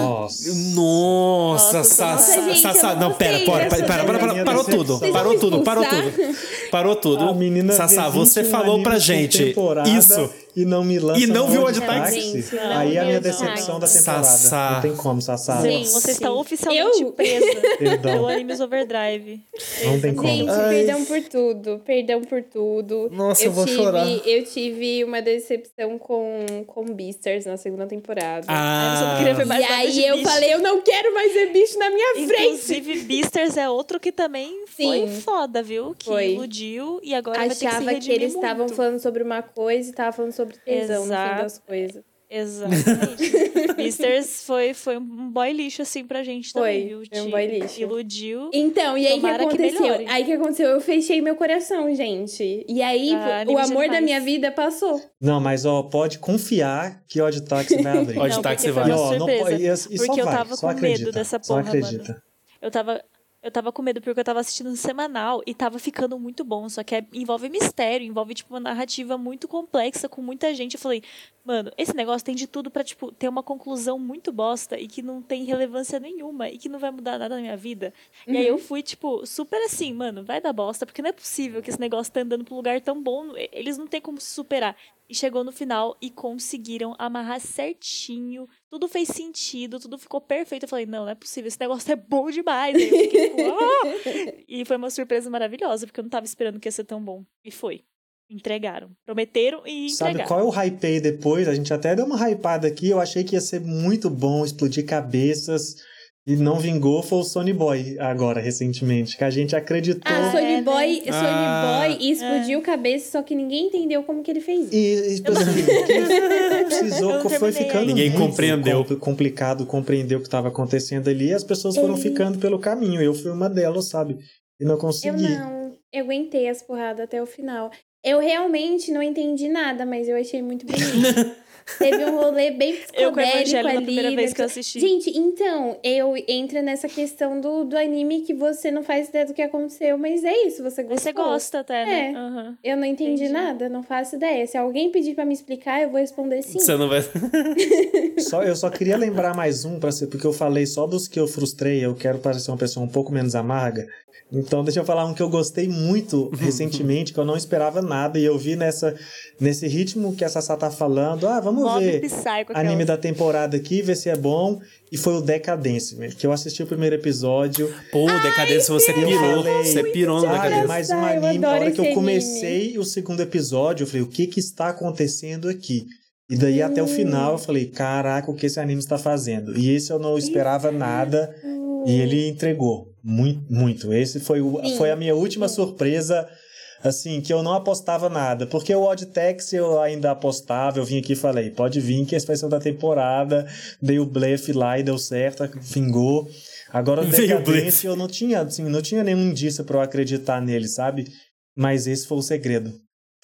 Nossa. Nossa. Nossa, Nossa, Sassá. eu não pera, para, para, minha parou tudo. Parou tudo, parou tudo. Parou tudo. Sassá, você 21 falou pra gente temporada isso. E não me lança E não viu? Gente, não Aí a minha decepção da temporada. Sassá. Não tem como, Sassá. Sim, você está oficialmente Eu- presa Perdão. pelo Animes Overdrive. Não tem como. Gente, Ai. perdão por tudo, perdão por tudo. Nossa, eu vou tive, chorar. Eu tive uma decepção com, com Beasters na segunda temporada. Ver Ah, mais e aí eu bicho. falei, eu não quero mais ver bicho na minha frente. Inclusive, Beasters é outro que também foi Sim. foda, viu? Que Foi. iludiu e agora vai ter que se Achava que, eles estavam falando sobre uma coisa e estavam falando sobre tesão no fim Exato. das coisas. Exatamente. Beasters foi, foi um boy lixo, assim, pra gente Foi, também, viu? foi um boy lixo. Iludiu. Então, e aí que que aconteceu? melhore. aí que aconteceu? Eu fechei meu coração, gente. E aí, Ah, o amor da demais. minha vida passou. Não, mas ó, pode confiar que Odd Taxi vai abrir. Odd Não, Taxi porque foi vai. E, ó, não surpresa. pode- e- e porque eu vai, tava só com medo acredita, dessa só porra, acredita. mano. Eu tava, eu tava com medo porque eu tava assistindo no semanal e tava ficando muito bom. Só que é- envolve mistério, envolve, tipo, uma narrativa muito complexa com muita gente. Eu falei, mano, esse negócio tem de tudo pra, tipo, ter uma conclusão muito bosta e que não tem relevância nenhuma e que não vai mudar nada na minha vida. E aí eu fui, tipo, super assim, mano, vai dar bosta, porque não é possível que esse negócio tá andando pra um lugar tão bom. Eles não têm como se superar. E chegou no final e conseguiram amarrar certinho. Tudo fez sentido, tudo ficou perfeito. Eu falei, não, não é possível, esse negócio é bom demais. Fiquei, tipo, "Ah!" E foi uma surpresa maravilhosa, porque eu não tava esperando que ia ser tão bom. E foi. Entregaram. Prometeram e Sabe entregaram. qual é o hype aí depois? A gente até deu uma hypada aqui. Eu achei que ia ser muito bom, explodir cabeças. E não vingou, foi o Sony Boy agora, recentemente. Que a gente acreditou. Ah, Sony É, Boy, Ah. Sony Boy explodiu cabeça, só que ninguém entendeu como que ele fez isso. E, e tipo assim, precisou, Eu foi terminei ficando. Ninguém compreendeu. compl- complicado compreender o que estava acontecendo ali. E as pessoas foram ficando pelo caminho. Eu fui uma delas, sabe? E não Eu consegui. não, eu aguentei as porradas até o final. Eu realmente não entendi nada, mas eu achei muito bonito. Teve um rolê bem Eu com a psicodélico Evangelho na ali. primeira vez nessa- que eu assisti. Gente, então, eu entra nessa questão do, do anime que você não faz ideia do que aconteceu, mas é isso, você gostou. você gosta até, né? É. Aham. Eu não entendi, Entendi. nada, não faço ideia. Se alguém pedir pra me explicar, eu vou responder sim. Você não vai. Só, eu só queria lembrar mais um, pra ser, porque eu falei só dos que eu frustrei, eu quero parecer uma pessoa um pouco menos amarga. Então, deixa eu falar um que eu gostei muito recentemente, que eu não esperava nada, e eu vi nessa, nesse ritmo que a Sassá tá falando. Ah, vamos Mob ver Psycho, anime da temporada aqui, ver se é bom. E foi o Decadence, que eu assisti o primeiro episódio. Pô, decadência, você E eu pirou. falei, Você pirou no sabe, decadência. mais um anime. Na hora que eu comecei o segundo episódio, eu falei, o que que está acontecendo aqui? E daí até o final eu falei, caraca, o que esse anime está fazendo? E esse eu não esperava nada e ele entregou muito, muito. Esse foi, o, Sim. foi a minha última surpresa, assim, que eu não apostava nada. Porque o Odd Taxi eu ainda apostava, eu vim aqui e falei, pode vir que esse vai ser o da temporada. Dei o blefe lá e deu certo, vingou. Agora o o Decadence eu não tinha, assim, não tinha nenhum indício pra eu acreditar nele, sabe? Mas esse foi o segredo.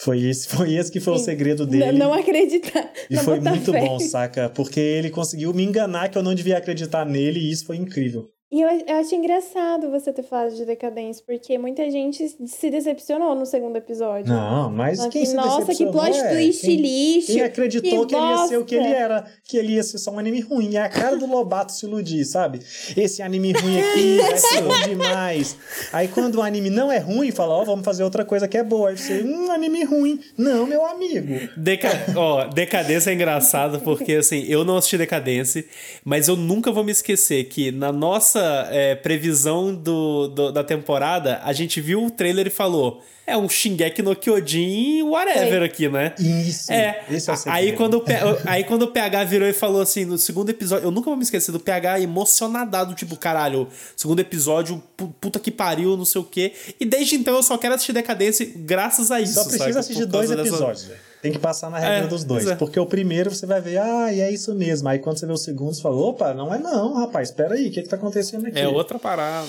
Foi esse, foi esse que foi o Sim. segredo Não, dele. não acreditar. E não foi muito fé. bom, saca? Porque ele conseguiu me enganar que eu não devia acreditar nele e isso foi incrível. E eu, eu acho engraçado você ter falado de decadência, porque muita gente se decepcionou no segundo episódio. Não, mas Fala quem assim, se Nossa, que decepcionou plot é twist quem, lixo. quem acreditou que, ele ia ser o que ele era, que ele ia ser só um anime ruim. É a cara do Lobato se iludir, sabe? Esse anime ruim aqui vai ser bom demais. Aí quando o anime não é ruim, fala, ó, vamos fazer outra coisa que é boa. Aí você, um anime ruim. Não, meu amigo. Deca... Ó, Decadência é engraçado porque, assim, eu não assisti Decadência, mas eu nunca vou me esquecer que na nossa é, previsão do, do- da temporada, a gente viu o trailer e falou: é um Shingeki no Kyojin whatever aqui, né? Isso. É, esse é aí quando, aí quando o PH virou e falou assim, no segundo episódio, eu nunca vou me esquecer do PH emocionadado, tipo, caralho, segundo episódio, pu- puta que pariu, não sei o quê. E desde então eu só quero assistir Decadência graças a isso. Só precisa assistir dois dessa- episódios, velho. Tem que passar na regra É, dos dois. é. Porque o primeiro você vai ver, ah, e é isso mesmo. Aí quando você vê o segundo, você fala, opa, não é não, rapaz, espera aí, o que que tá acontecendo aqui? É outra parada.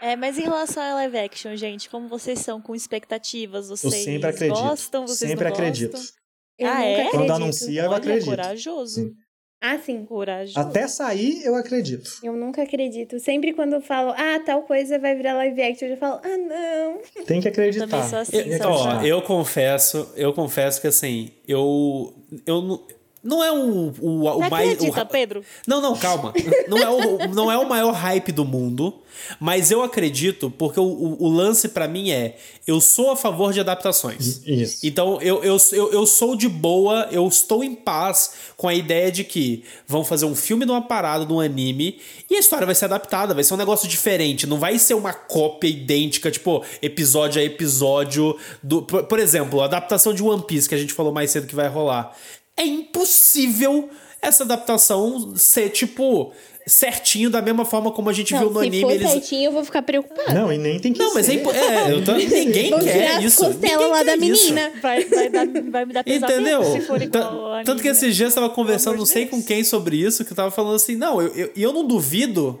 É, mas em relação a live action, gente, como vocês são com expectativas? Eu Vocês sempre acredito. gostam? Vocês sempre não acredito. gostam? Eu Ah, nunca é? acredito. Quando anuncia, eu Olha, acredito. corajoso. Sim. Ah, sim. Corajoso. Até sair, eu acredito. Eu nunca acredito. Sempre quando eu falo, ah, tal coisa vai virar live action, eu já falo, ah, não. Tem que acreditar. sou assim, que Ó, eu confesso, eu confesso que assim, eu eu não- é o, o, o Você mais. acredita, o, Pedro? Não, não, calma. Não é, o, não é o maior hype do mundo, mas eu acredito, porque o, o, o lance para mim é: eu sou a favor de adaptações. Isso. Então eu, eu, eu, eu sou de boa, eu estou em paz com a ideia de que vão fazer um filme de uma parada, de um anime, e a história vai ser adaptada, vai ser um negócio diferente, não vai ser uma cópia idêntica, tipo, episódio a episódio. Do, por, por exemplo, a adaptação de One Piece, que a gente falou mais cedo que vai rolar. É impossível essa adaptação ser, tipo, certinho da mesma forma como a gente Não, viu no se anime. for Eles... certinho, eu vou ficar preocupada. Não, e nem tem que Não, mas é, ser. impo- é eu tô- ninguém tirar quer isso. Ninguém lá da menina. Vai, vai, dar, vai me dar pesadelo Entendeu? se for igual Tanto que esses dias eu tava conversando, não sei com quem sobre isso, que tava falando assim, não, eu, eu, eu não duvido,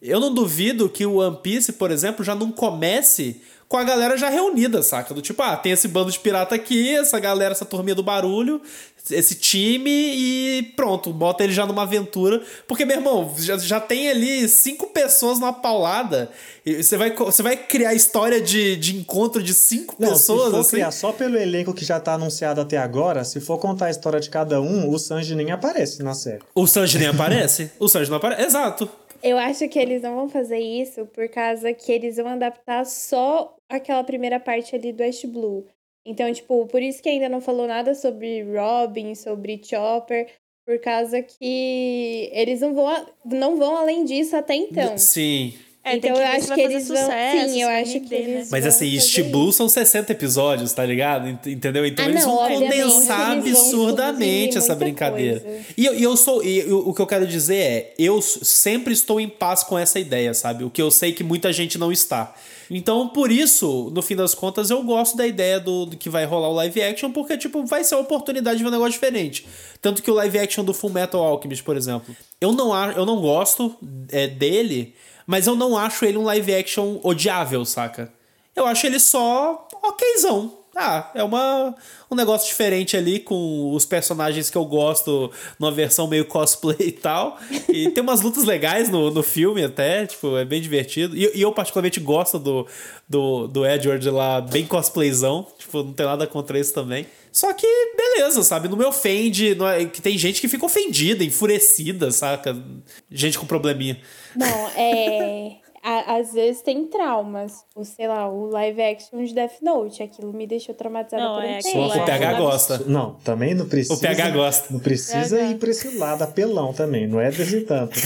eu não duvido que o One Piece, por exemplo, já não comece com a galera já reunida, saca? Do tipo, ah, tem esse bando de pirata aqui, essa galera, essa turminha do barulho, esse time e pronto, bota ele já numa aventura. Porque, meu irmão, já, já tem ali cinco pessoas numa paulada. E você vai, você vai criar história de, de encontro de cinco Não, pessoas, se for assim. criar só pelo elenco que já tá anunciado até agora, se for contar a história de cada um, o Sanji nem aparece na série. O Sanji nem aparece? O Sanji não aparece? Exato. Eu acho que eles não vão fazer isso por causa que eles vão adaptar só aquela primeira parte ali do West Blue. Então, tipo, por isso que ainda não falou nada sobre Robin, sobre Chopper, por causa que eles não vão, não vão além disso até então. Sim. É, então eu acho que eles vão. sucesso, Sim, eu acho que né? eles. Mas assim, fazer East Blue são 60 episódios, tá ligado? Ent- Entendeu? Então Ah, eles não, vão condensar eles vão absurdamente essa brincadeira. coisa. E eu, e eu sou. E eu- o que eu quero dizer é, eu sempre estou em paz com essa ideia, sabe? O que eu sei que muita gente não está. Então, por isso, no fim das contas, eu gosto da ideia do, do que vai rolar o live action, porque, tipo, vai ser a oportunidade de ver um negócio diferente. Tanto que o live action do Full Metal Alchemist, por exemplo, eu não, eu não gosto é, dele, mas eu não acho ele um live action odiável, saca? Eu acho ele só okzão. Ah, é uma, um negócio diferente ali com os personagens que eu gosto numa versão meio cosplay e tal. E tem umas lutas legais no, no filme até, tipo, é bem divertido. E, e eu particularmente gosto do, do, do Edward lá, bem cosplayzão. Tipo, não tem nada contra isso também. Só que, beleza, sabe? Não me ofende. Não é, que tem gente que fica ofendida, enfurecida, saca? Gente com probleminha. Não, é. a- às vezes tem traumas. O, sei lá, o live action de Death Note. Aquilo me deixou traumatizada Não, por um é tempo. aquilo O PH gosta. Não, também não precisa. O PH gosta. Não precisa PH. ir pra esse lado apelão também, não é desse tanto.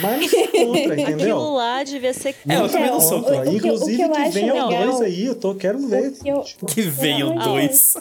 Mas não sou contra, Aquilo entendeu? lá devia ser. É, eu também não sou contra. que- Inclusive que que, acho venham legal- dois aí, eu tô, quero ver. Que eu- Tipo, Que venham de dois.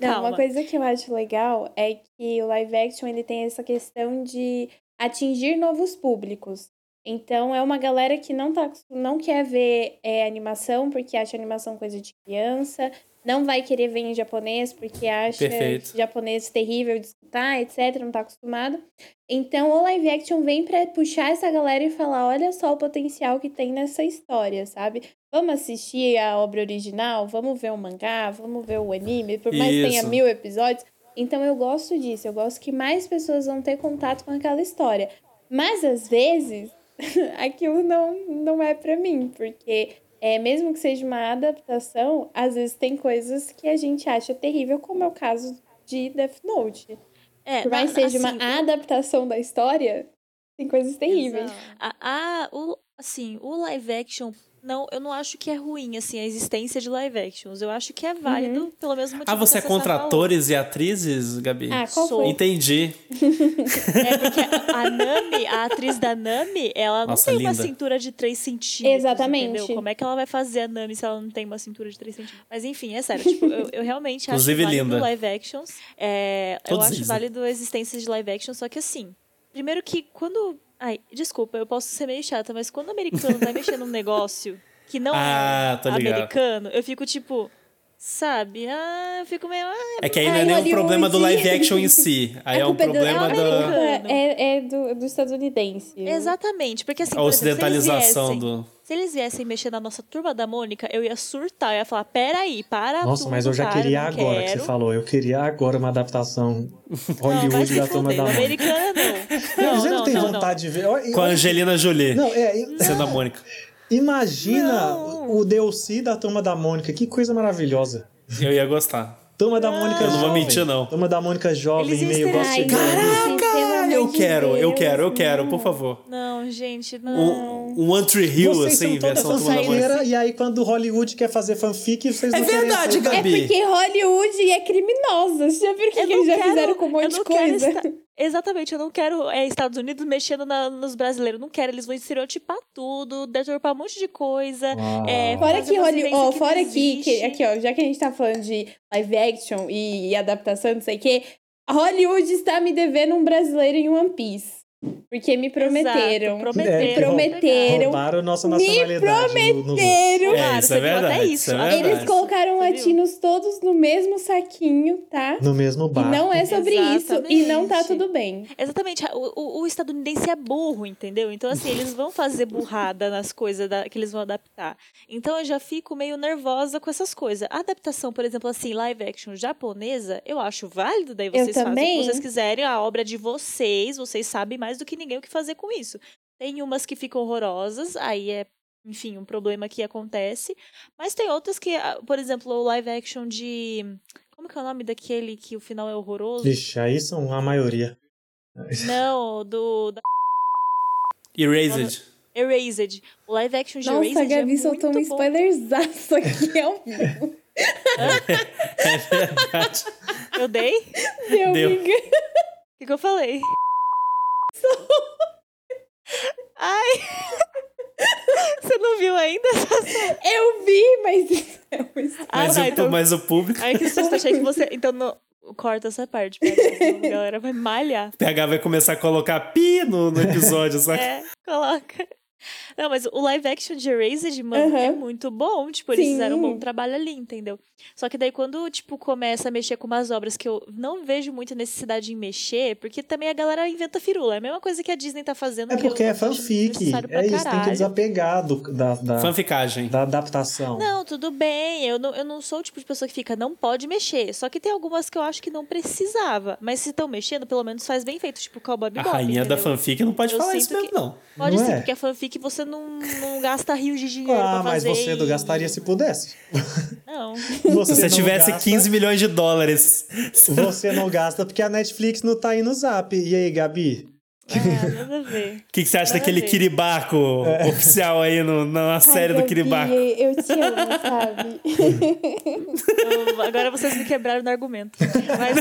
Não, uma coisa que eu acho legal é que o live action ele tem essa questão de atingir novos públicos. Então é uma galera que não, tá, não quer ver é, animação porque acha animação coisa de criança, não vai querer ver em japonês porque acha japonês terrível de escutar, etc, não tá acostumado. Então o live action vem pra puxar essa galera e falar, olha só o potencial que tem nessa história, sabe? Vamos assistir a obra original, vamos ver o mangá, vamos ver o anime, por mais que tenha Isso. mil episódios. Então eu gosto disso, eu gosto que mais pessoas vão ter contato com aquela história. Mas às vezes aquilo não, não é pra mim, porque é, mesmo que seja uma adaptação, às vezes tem coisas que a gente acha terrível, como é o caso de Death Note. É, Por mais que seja assim, uma adaptação da história, tem coisas terríveis. A, a- o, assim, o live action, não, eu não acho que é ruim, assim, a existência de live actions. Eu acho que é válido, pelo mesmo motivo Ah, você é contra atores e atrizes, Gabi? Ah, qual Sou. foi? Entendi. É porque a Nami, a atriz da Nami, ela Nossa, não tem uma linda. cintura de 3 centímetros. Exatamente. Entendeu? Como é que ela vai fazer a Nami se ela não tem uma cintura de 3 centímetros? Mas enfim, é sério. Tipo, eu, eu realmente acho Inclusive, válido linda. live actions. É, eu acho válido a existência de live action, só que assim. Primeiro que quando. Ai, desculpa, eu posso ser meio chata, mas quando o americano vai mexer num negócio que não Ah, é americano, eu fico tipo. Sabe? Ah, eu fico meio. Ah, É que aí não é nem um problema do live action em si. Aí a é um culpa é do- problema é da americano. É, é do, do estadunidense. Exatamente, porque assim, a por exemplo, se eles ocidentalização viessem- do. Se eles viessem mexer na nossa turma da Mônica, eu ia surtar. Eu ia falar, peraí, para Nossa, tudo, mas eu já cara, queria não agora que você quero. falou. Eu queria agora uma adaptação Não, Hollywood se da turma da Mônica. americana não. Não, Você não, não, tem não, não. vontade de ver. Com a Angelina Jolie, Não, é. sendo a Mônica. Imagina Não. o DLC da turma da Mônica. Que coisa maravilhosa. Eu ia gostar. Turma da Mônica Eu não vou mentir, não. Turma da Mônica jovem, Eles meio gosto de. Caraca! Eu quero, eu quero, eu quero, por favor. Não, gente, não. Um, One Tree Hill, Vocês assim, são versão fanfiqueira, e aí quando Hollywood quer fazer fanfic, vocês É não querem verdade, aceitar. É Gabi. porque Hollywood é criminosa. Você já viu o que, que eles já quero- fizeram com um monte de coisa? esta- Exatamente, eu não quero é, Estados Unidos mexendo na- nos brasileiros. Não quero, eles vão estereotipar tudo, deturpar um monte de coisa. É, Fora que, umas Holly, vivências ó, que fora que, existe. aqui, ó, já que a gente tá falando de live action e, e adaptação, não sei o quê, Hollywood está me devendo um brasileiro em One Piece. Porque me prometeram. Exato, É, prometeram. que prometeram. Roubaram nossa Me nacionalidade. no- no- prometeram. É, Claro, isso você é viu até verdade. isso. isso é verdade. Eles colocaram Você viu? latinos todos no mesmo saquinho, tá? no mesmo E bar. não é sobre isso. E não tá Exatamente. tudo bem. Exatamente, o, o- o estadunidense é burro, entendeu? Então, assim, eles vão fazer burrada nas coisas da- que eles vão adaptar. Então, eu já fico meio nervosa com essas coisas. A adaptação, por exemplo, assim, live action japonesa, eu acho válido, daí vocês fazem o que vocês quiserem, a obra é de vocês, vocês sabem mais do que ninguém o que fazer com isso. Tem umas que ficam horrorosas, aí é, enfim, um problema que acontece. Mas tem outras que, ah, por exemplo, o live action de. Como que é o nome daquele que o final é horroroso? Vixe, aí são a maioria. Não, do. Da Erased. Erased. O live action de Nossa, Erased a Gabi é soltou um spoilerzaço aqui ao vivo. É verdade. Eu dei? O Deu, Deu. amiga. que, que eu falei? Ai! Você não viu ainda? Eu vi, mas isso é um spoiler. Ah, Mas, tá, o, então. mas o público. Ai, que susto, achei que você. Então, não... corta essa parte, a galera vai malhar. PH vai começar a colocar pi no, no episódio, sabe? É, coloca. Não, mas o live action de Erased, mano, Aham. é muito bom. Tipo, eles Sim. fizeram um bom trabalho ali, entendeu? Só que daí quando, tipo, começa a mexer com umas obras que eu não vejo muita necessidade em mexer, porque também a galera inventa firula. É a mesma coisa que a Disney tá fazendo. É porque é fanfic. É isso, tem que caralho. desapegar do, da, da, Fanficagem. da adaptação. Não, tudo bem. Eu não, eu não sou o tipo de pessoa que fica, não pode mexer. Só que tem algumas que eu acho que não precisava. Mas se estão mexendo, pelo menos faz bem feito, tipo Cowboy A Bebop, rainha da fanfic não pode Eu falar isso mesmo, que- não. Pode Não ser, é? porque a fanfic você não, não gasta rios de dinheiro Ah, pra mas fazer. você não e- gastaria se pudesse. Não. Você Se você não tivesse gasta, 15 milhões de dólares. Você não gasta porque a Netflix não tá aí no zap. E aí, Gabi? Ah, nada a ver. O que, que você acha Nada daquele. Kiribaco oficial aí no, na série do Gabi, Kiribaco? Eu te amo, sabe? Eu- agora vocês me quebraram no argumento. Mas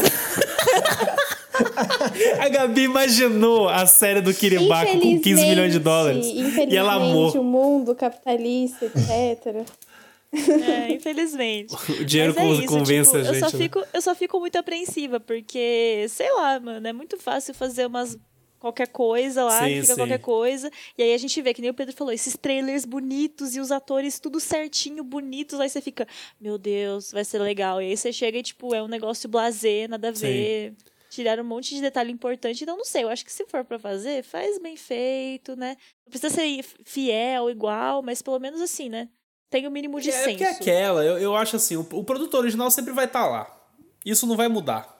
A Gabi imaginou a série do Kiribaco com 15 milhões de dólares. Infelizmente, E ela amou. o mundo capitalista, etc. É, infelizmente. O dinheiro Mas é isso, convence tipo, a gente. Eu só, né? fico, eu só fico muito apreensiva, porque, sei lá, mano, é muito fácil fazer umas. Qualquer coisa lá, Sim, fica sim. qualquer coisa. E aí a gente vê, que nem o Pedro falou, esses trailers bonitos e os atores tudo certinho, bonitos. Aí você fica, meu Deus, vai ser legal. E aí você chega e, tipo, é um negócio blasé, nada a Sim. ver. Tiraram um monte de detalhe importante. Então, não sei, eu acho que se for pra fazer, faz bem feito, né? Não precisa ser fiel, igual, mas pelo menos assim, né? Tem o mínimo de É porque é senso. aquela, eu, eu acho assim, o, o produto original sempre vai estar lá. Isso não vai mudar.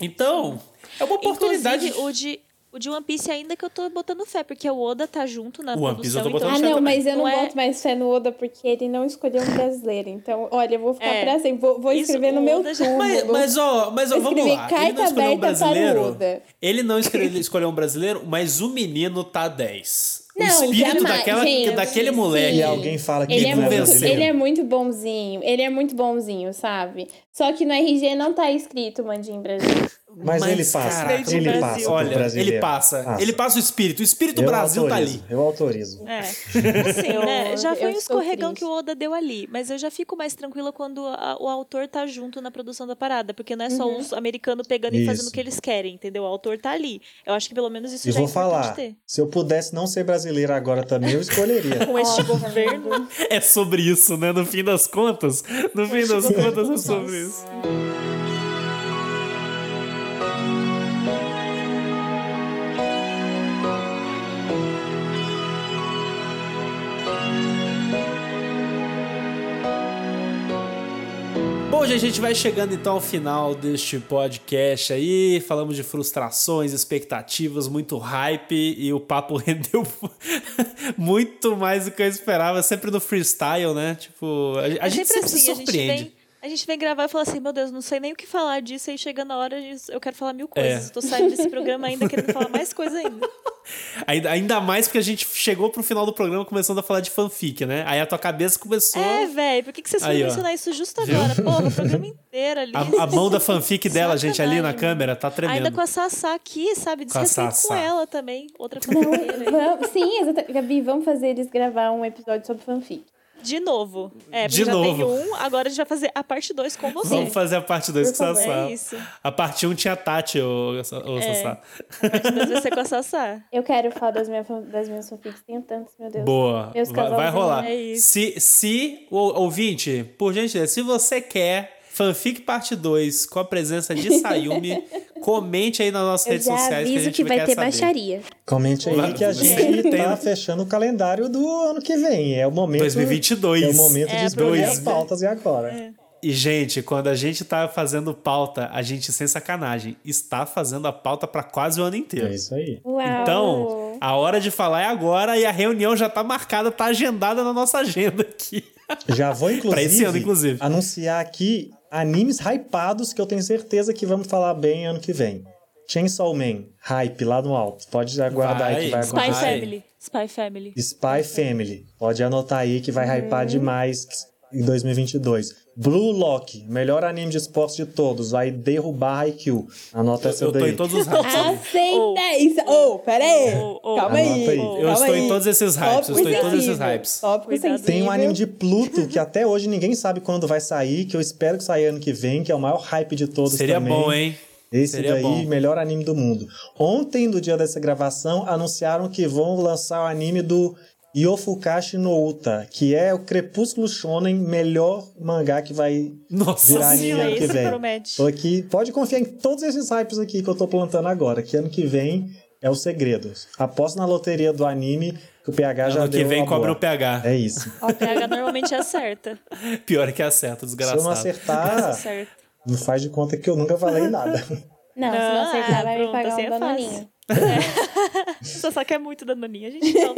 Então, é uma oportunidade. Inclusive, o de, o de One Piece ainda que eu tô botando fé, porque o Oda tá junto na O One Piece produção. eu tô então, botando Ah, fé não, mas eu não, Não é- boto mais fé no Oda porque ele não escolheu um brasileiro. Então, olha, eu vou ficar É. pra sempre. Vou, vou Isso, escrever no o meu já-. Mas, mas, ó, mas ó, vamos escrever lá. Ele não escolheu um brasileiro. Oda. Ele não escolheu um brasileiro, mas o menino tá 10. O Não, espírito jamais, daquela, gente, daquele sim. moleque. E alguém fala que Ele Me é, é muito, convenceu. ele é muito bonzinho. Ele é muito bonzinho, sabe? Só que no RG não tá escrito Mandinho Brasil. Mas, ele passa. caraca, ele Brasil. passa. Olha, ele passa. Ele passa o espírito. O espírito Eu Brasil tá autorizo, ali. Eu autorizo. É. Assim, Eu- né? Já foi um escorregão que o Oda deu ali. Mas eu já fico mais tranquila quando a- o autor tá junto na produção da parada. Porque não é só Uhum. uns americanos pegando e fazendo Isso. o que eles querem, entendeu? O autor tá ali. Eu acho que pelo menos isso E já é vou importante falar, ter. se eu pudesse não ser brasileiro agora também, eu escolheria. Com este Óbvio. governo. É sobre isso, né? No fim das contas. No fim das contas é sobre isso. Gente, a gente vai chegando então ao final deste podcast aí. Falamos de frustrações, expectativas, muito hype e o papo rendeu muito mais do que eu esperava. Sempre no freestyle, né? Tipo, a, a É gente sempre sempre se assim, gente surpreende. A gente vem gravar e fala assim, meu Deus, não sei nem o que falar disso, aí chega na hora, eu quero falar mil coisas. É. Tô saindo desse programa ainda querendo falar mais coisa ainda. Ainda, ainda mais porque a gente chegou pro final do programa começando a falar de fanfic, né? Aí a tua cabeça começou. É, velho, por que, que vocês foram mencionar isso justo agora? Porra, o programa inteiro ali. A, a mão da fanfic dela, gente, ali na câmera, tá tremendo. Ainda com a Sassá aqui, sabe? Desrespeito com, com ela também. Outra fanfiqueira. Sim, exatamente. Gabi, vamos fazer eles gravar um episódio sobre fanfic. De novo. É, de já novo. tem um, agora a gente vai fazer a parte 2 com você. Vamos fazer a parte 2 com a Sassá. É isso. A parte 1 um tinha a Tati, ou o é, Sassá. A parte 2 vai ser com a Sassá. Eu quero falar das, minhas das minhas fanfics, tenho tantos, meu Deus. Boa. Meus vai, vai rolar. É se, se, o ouvinte, por gentileza, se você quer Fanfic Parte 2 com a presença de Sayumi. Comente aí nas nossas Eu redes sociais que a gente que vai ter saber. baixaria. Comente aí que a gente tá fechando o calendário do ano que vem. É o momento 2022. É o momento é, de escolher as pautas e agora. É. E, gente, quando a gente tá fazendo pauta, a gente, sem sacanagem, está fazendo a pauta para quase o ano inteiro. É isso aí. Uau. Então, a hora de falar é agora e a reunião já tá marcada, tá agendada na nossa agenda aqui. Já vou, inclusive, pra esse ano, inclusive. anunciar aqui animes hypados que eu tenho certeza que vamos falar bem ano que vem. Chainsaw Man, hype lá no alto. Pode aguardar vai, aí que vai acontecer. Spy Family. Spy Family. Spy Family. Pode anotar aí que vai uhum. hypar demais em 2022. Blue Lock, melhor anime de esportes de todos, vai derrubar Haikyuu. Anota essa eu daí. Eu tô em todos os hypes. Aceita isso! Ô, oh, pera aí! Oh, oh, Calma aí. aí. Eu estou aí. em todos esses hypes, eu estou em todos esses hypes. Tem um anime de Pluto que até hoje ninguém sabe quando vai sair, que eu espero que saia ano que vem, que é o maior hype de todos Seria também. bom, hein? Esse Seria daí, bom. melhor anime do mundo. Ontem, no dia dessa gravação, anunciaram que vão lançar o anime do Yofukashi no Uta, que é o Crepúsculo Shonen, melhor mangá que vai Nossa virar anime ano que vem. Promete. Tô aqui, pode confiar em todos esses hypes aqui que eu tô plantando agora, que ano que vem é o segredo. Aposto na loteria do anime que o PH ano já deu. Ano que vem cobra o PH. É isso. O PH normalmente acerta. Pior é que acerta, desgraçado. Se eu não acertar, não faz de conta que eu nunca falei nada. Não, não se não acertar, vai me pagar um é danoninho. É. Você só quer muito danoninho. A gente não?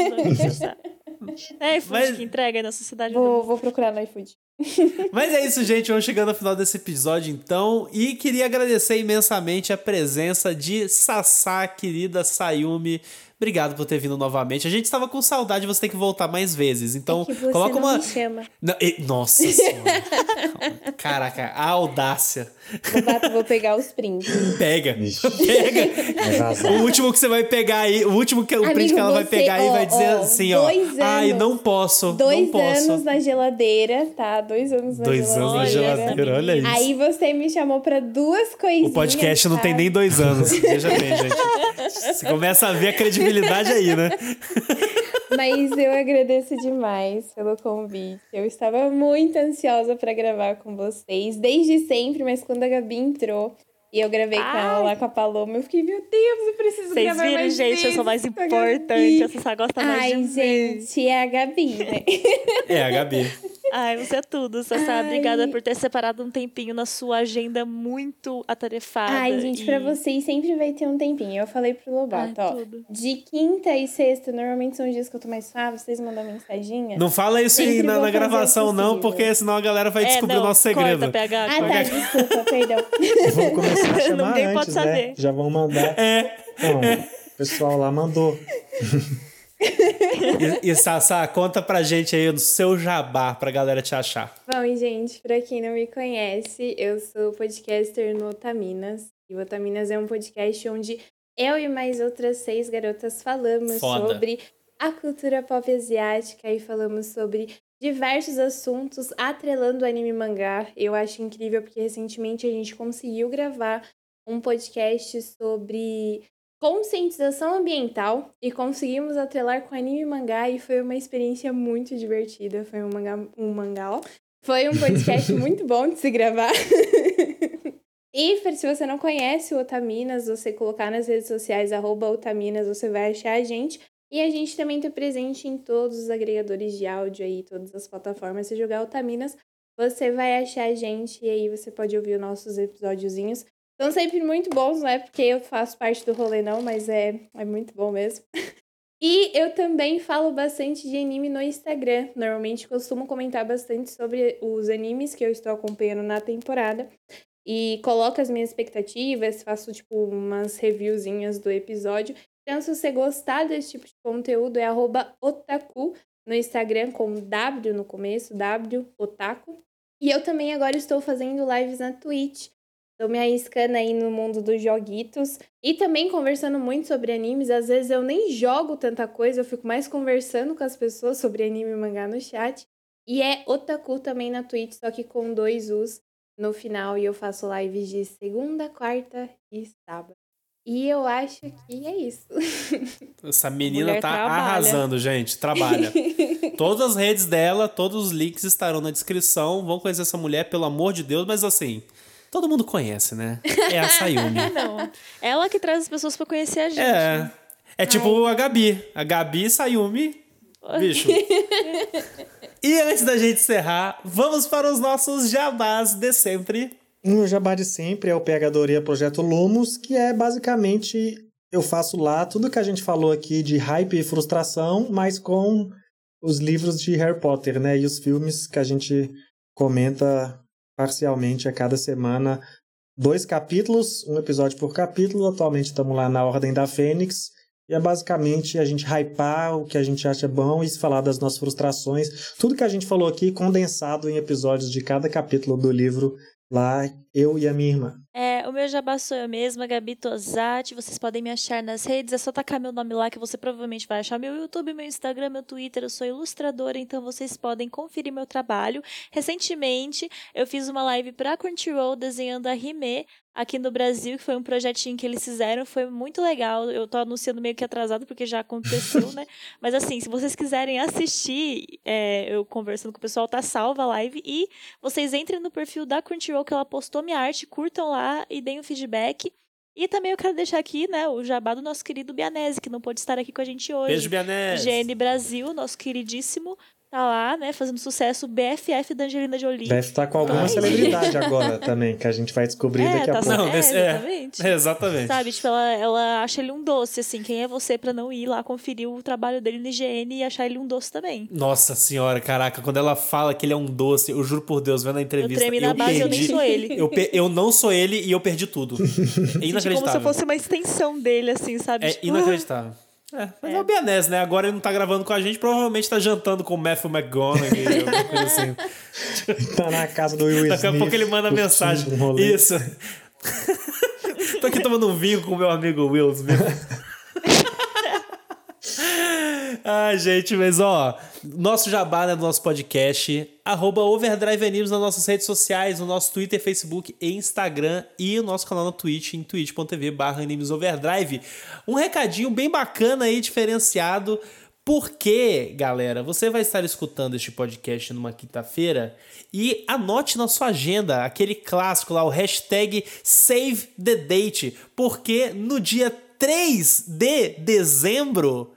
É iFood Mas... que entrega aí na sociedade. Vou, vou procurar no iFood. Mas é isso, gente. Vamos chegando ao final desse episódio, então. E queria agradecer imensamente a presença de Sassá, querida Sayumi. Obrigado por ter vindo novamente. A gente estava com saudade, você tem que voltar mais vezes. Então, é que coloca não uma. Me chama. Não, e... Nossa senhora. Caraca, a audácia. Vou pegar os prints. Pega. Pega. o último que você vai pegar aí, o último que o Amigo, print que ela você, vai pegar aí vai dizer ó, assim, ó. Anos, Ai, não posso. Dois não posso. anos na geladeira, tá? Dois anos na dois geladeira. Dois anos na geladeira, olha isso. Aí você me chamou pra duas coisinhas. O podcast não tem nem dois anos. Veja bem, gente. Você começa a ver a credibilidade aí, né? Mas eu agradeço demais pelo convite. Eu estava muito ansiosa para gravar com vocês, desde sempre, mas quando a Gabi entrou e eu gravei Ai. com ela lá com a Paloma, eu fiquei, meu Deus, eu preciso Vocês gravar viram, mais gente, eu sou mais importante, a Sassá gosta mais Ai, de gente, é a Gabi, né? É a Gabi. Ai, você é tudo, Sassá. Ai. Obrigada por ter separado um tempinho na sua agenda muito atarefada. Ai, gente, e... pra vocês sempre vai ter um tempinho. Eu falei pro Lobato, Ai, ó. Tudo. De quinta e sexta, normalmente são os dias que eu tô mais suave, vocês mandam mensaginha. Não fala isso aí na, na gravação, não, porque senão a galera vai é, descobrir não, o nosso segredo. Corta, PH, ah, tá, desculpa, perdão. Vou começar a chamar Ninguém antes, pode saber. Né? Já vão mandar. É. Bom, o pessoal lá mandou. e, e Sassá, conta pra gente aí o seu jabá pra galera te achar. Bom, gente, pra quem não me conhece, eu sou podcaster no Otaminas. E o Otaminas é um podcast onde eu e mais outras seis garotas falamos Foda. sobre a cultura pop asiática e falamos sobre diversos assuntos atrelando anime mangá. Eu acho incrível porque recentemente a gente conseguiu gravar um podcast sobre conscientização ambiental e conseguimos atrelar com anime e mangá e foi uma experiência muito divertida. Foi um mangá, um mangá, ó. Foi um podcast muito bom de se gravar. e se você não conhece o Otaminas, você colocar nas redes sociais arroba Otaminas, você vai achar a gente. E a gente também está presente em todos os agregadores de áudio aí, todas as plataformas. Se jogar Otaminas, você vai achar a gente e aí você pode ouvir os nossos episódiozinhos. São sempre muito bons, não é porque eu faço parte do rolê, não, mas é, é muito bom mesmo. E eu também falo bastante de anime no Instagram. Normalmente costumo comentar bastante sobre os animes que eu estou acompanhando na temporada. E coloco as minhas expectativas, faço tipo umas reviewzinhas do episódio. Então, se você gostar desse tipo de conteúdo, é otaku no Instagram com W no começo, W otaku. E eu também agora estou fazendo lives na Twitch. Tô me arriscando aí no mundo dos joguitos. E também conversando muito sobre animes. Às vezes eu nem jogo tanta coisa, eu fico mais conversando com as pessoas sobre anime e mangá no chat. E é Otaku também na Twitch, só que com dois U's no final. E eu faço lives de segunda, quarta e sábado. E eu acho que é isso. Essa menina tá trabalha. arrasando, gente. Trabalha. Todas as redes dela, todos os links estarão na descrição. Vão conhecer essa mulher, pelo amor de Deus, mas assim. Todo mundo conhece, né? É a Sayumi. Não. Ela que traz as pessoas para conhecer a gente. É. É tipo Ai. a Gabi. A Gabi Sayumi. Bicho. e antes da gente encerrar, vamos para os nossos jabás de sempre. O meu jabá de sempre é o Pegadoria Projeto Lumos, que é basicamente eu faço lá tudo que a gente falou aqui de hype e frustração, mas com os livros de Harry Potter, né? E os filmes que a gente comenta parcialmente a cada semana dois capítulos, um episódio por capítulo. Atualmente estamos lá na Ordem da Fênix. E é basicamente a gente hypar o que a gente acha bom e falar das nossas frustrações. Tudo que a gente falou aqui condensado em episódios de cada capítulo do livro lá, eu e a minha irmã. É, o meu jabá sou eu mesma, Gabi Tosati. Vocês podem me achar nas redes, é só tacar meu nome lá que você provavelmente vai achar meu YouTube, meu Instagram, meu Twitter. Eu sou ilustradora, então vocês podem conferir meu trabalho. Recentemente, eu fiz uma live pra Crunchyroll desenhando a Rime aqui no Brasil, que foi um projetinho que eles fizeram, foi muito legal. Eu tô anunciando meio que atrasado porque já aconteceu, né? Mas assim, se vocês quiserem assistir, é, eu conversando com o pessoal, tá salva a live e vocês entrem no perfil da Crunchyroll que ela postou minha arte, curtam lá e deem o feedback. E também eu quero deixar aqui, né, o jabá do nosso querido Bianese, que não pôde estar aqui com a gente hoje. Beijo, Bianese. GN Brasil, nosso queridíssimo tá lá, né, fazendo sucesso, BFF da Angelina Jolie. Deve estar com alguma celebridade agora também, que a gente vai descobrir é, daqui tá a pouco. Não, é, exatamente. É, exatamente. Sabe, tipo, ela, ela acha ele um doce, assim, quem é você para não ir lá conferir o trabalho dele no IGN e achar ele um doce também? Nossa senhora, caraca, quando ela fala que ele é um doce, eu juro por Deus, vendo a entrevista, eu, na eu base, perdi. Eu nem sou ele. Eu, eu não sou ele e eu perdi tudo. É inacreditável. Como se eu fosse uma extensão dele, assim, sabe? É tipo, inacreditável. É, mas é. é o Bianese, né? Agora ele não tá gravando com a gente, provavelmente tá jantando com o Matthew McGonaghy, alguma coisa assim. tá na casa do Will Daqui a pouco ele manda mensagem. Isso. Tô aqui tomando um vinho com o meu amigo Will Smith. Ai, gente, mas ó, nosso jabá né, do nosso podcast, arroba Overdrive Animes nas nossas redes sociais, no nosso Twitter, Facebook e Instagram e o nosso canal no Twitch, em twitch.tv barra Overdrive. Um recadinho bem bacana aí, diferenciado, porque, galera, você vai estar escutando este podcast numa quinta-feira e anote na sua agenda aquele clássico lá, o hashtag Save the Date, porque no dia 3 de dezembro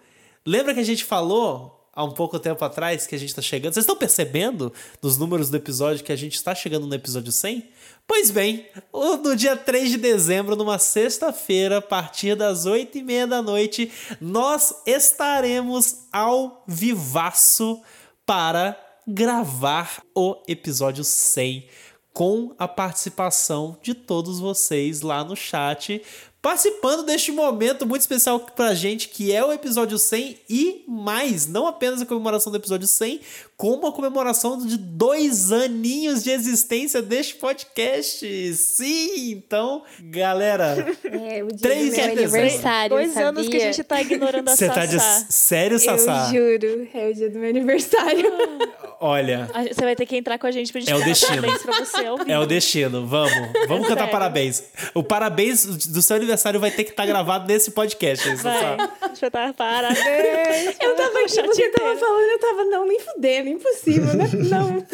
Lembra que a gente falou há um pouco tempo atrás que a gente está chegando? Vocês estão percebendo nos números do episódio que a gente está chegando no episódio 100? Pois bem, no dia 3 de dezembro, numa sexta-feira, a partir das 8 e meia da noite, nós estaremos ao vivaço para gravar o episódio 100 com a participação de todos vocês lá no chat participando deste momento muito especial pra gente, que é o episódio 100 e mais, não apenas a comemoração do episódio 100, como a comemoração de dois aninhos de existência deste podcast. Sim, então, galera, é, o dia três do meu aniversário, Dois sabia? anos que a gente tá ignorando a Você tá de sério, Sassá? Eu juro, é o dia do meu aniversário. Olha. Você vai ter que entrar com a gente pra gente é o destino. parabéns pra você. É o destino, vamos. Vamos cantar parabéns. O parabéns do seu aniversário vai ter que estar tá gravado nesse podcast. Vai. Vai estar tá parabéns. Eu tava aqui, você tava falando, eu tava, não, nem fudendo, impossível, né? Não.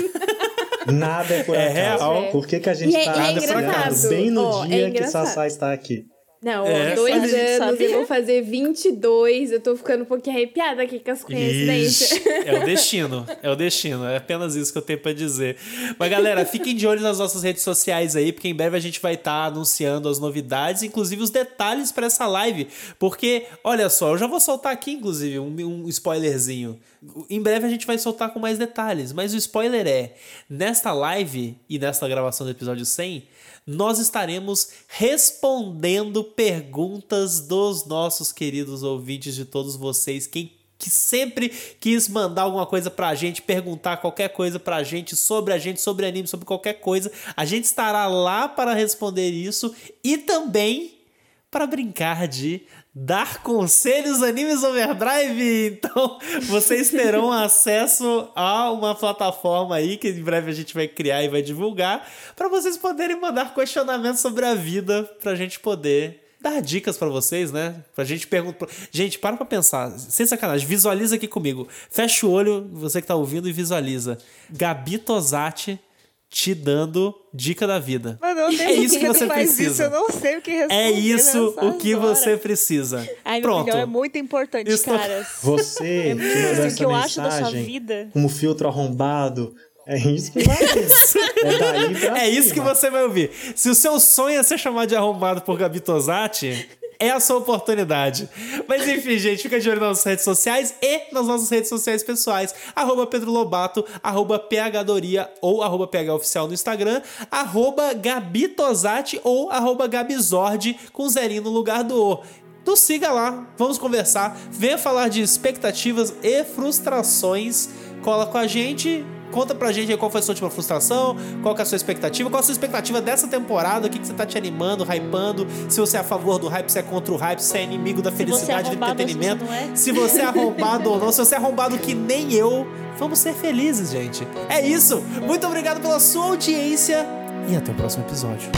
Nada é por é acaso. real. Por que, que a gente e é, tá é bem no oh, dia é que Sassá está aqui? Não, É. dois anos, eu vou fazer 22. Eu tô ficando um pouquinho arrepiada aqui com as coincidências. Ixi, é o destino, é o destino, é apenas isso que eu tenho pra dizer. Mas galera, fiquem de olho nas nossas redes sociais aí, porque em breve a gente vai estar anunciando as novidades, inclusive os detalhes pra essa live, porque olha só, eu já vou soltar aqui inclusive um, um spoilerzinho. Em breve a gente vai soltar com mais detalhes, mas o spoiler é, nesta live e nesta gravação do episódio 100, nós estaremos respondendo perguntas dos nossos queridos ouvintes, de todos vocês, quem que sempre quis mandar alguma coisa pra gente, perguntar qualquer coisa pra gente sobre a gente, sobre anime, sobre qualquer coisa, a gente estará lá para responder isso e também para brincar de dar conselhos animes overdrive. Então, vocês terão acesso a uma plataforma aí que em breve a gente vai criar e vai divulgar para vocês poderem mandar questionamentos sobre a vida pra gente poder dar dicas pra vocês, né? Pra gente perguntar. Gente, para pra pensar. Sem sacanagem, visualiza aqui comigo. Fecha o olho, você que tá ouvindo, e visualiza. Gabi Tosati te dando dica da vida. Mano, eu É isso que você faz precisa. Isso, eu não sei o que responder. É isso o que você precisa. Ai, Pronto. opinião é muito importante, Estou- caras. Você que mandou essa que eu acho da sua mensagem vida. como filtro arrombado, é isso que vai. é daí pra É isso que você vai ouvir. Se o seu sonho é ser chamado de arrombado por Gabi Tosati, é a sua oportunidade. Mas enfim, gente, fica de olho nas nossas redes sociais e nas nossas redes sociais pessoais. Arroba Pedro Lobato, arroba PHDoria ou arroba PHOficial no Instagram, arroba Gabi Tosati ou arroba Gabizord com zerinho no lugar do O. Então siga lá, vamos conversar, venha falar de expectativas e frustrações. Cola com a gente, conta pra gente aí qual foi a sua última frustração, qual é a sua expectativa, qual a sua expectativa dessa temporada, o que, que você tá te animando, hypando, se você é a favor do hype, se é contra o hype, se é inimigo da é felicidade e do entretenimento, é. se você é arrombado ou não, se você é arrombado que nem eu, vamos ser felizes, gente. É isso, muito obrigado pela sua audiência e até o próximo episódio.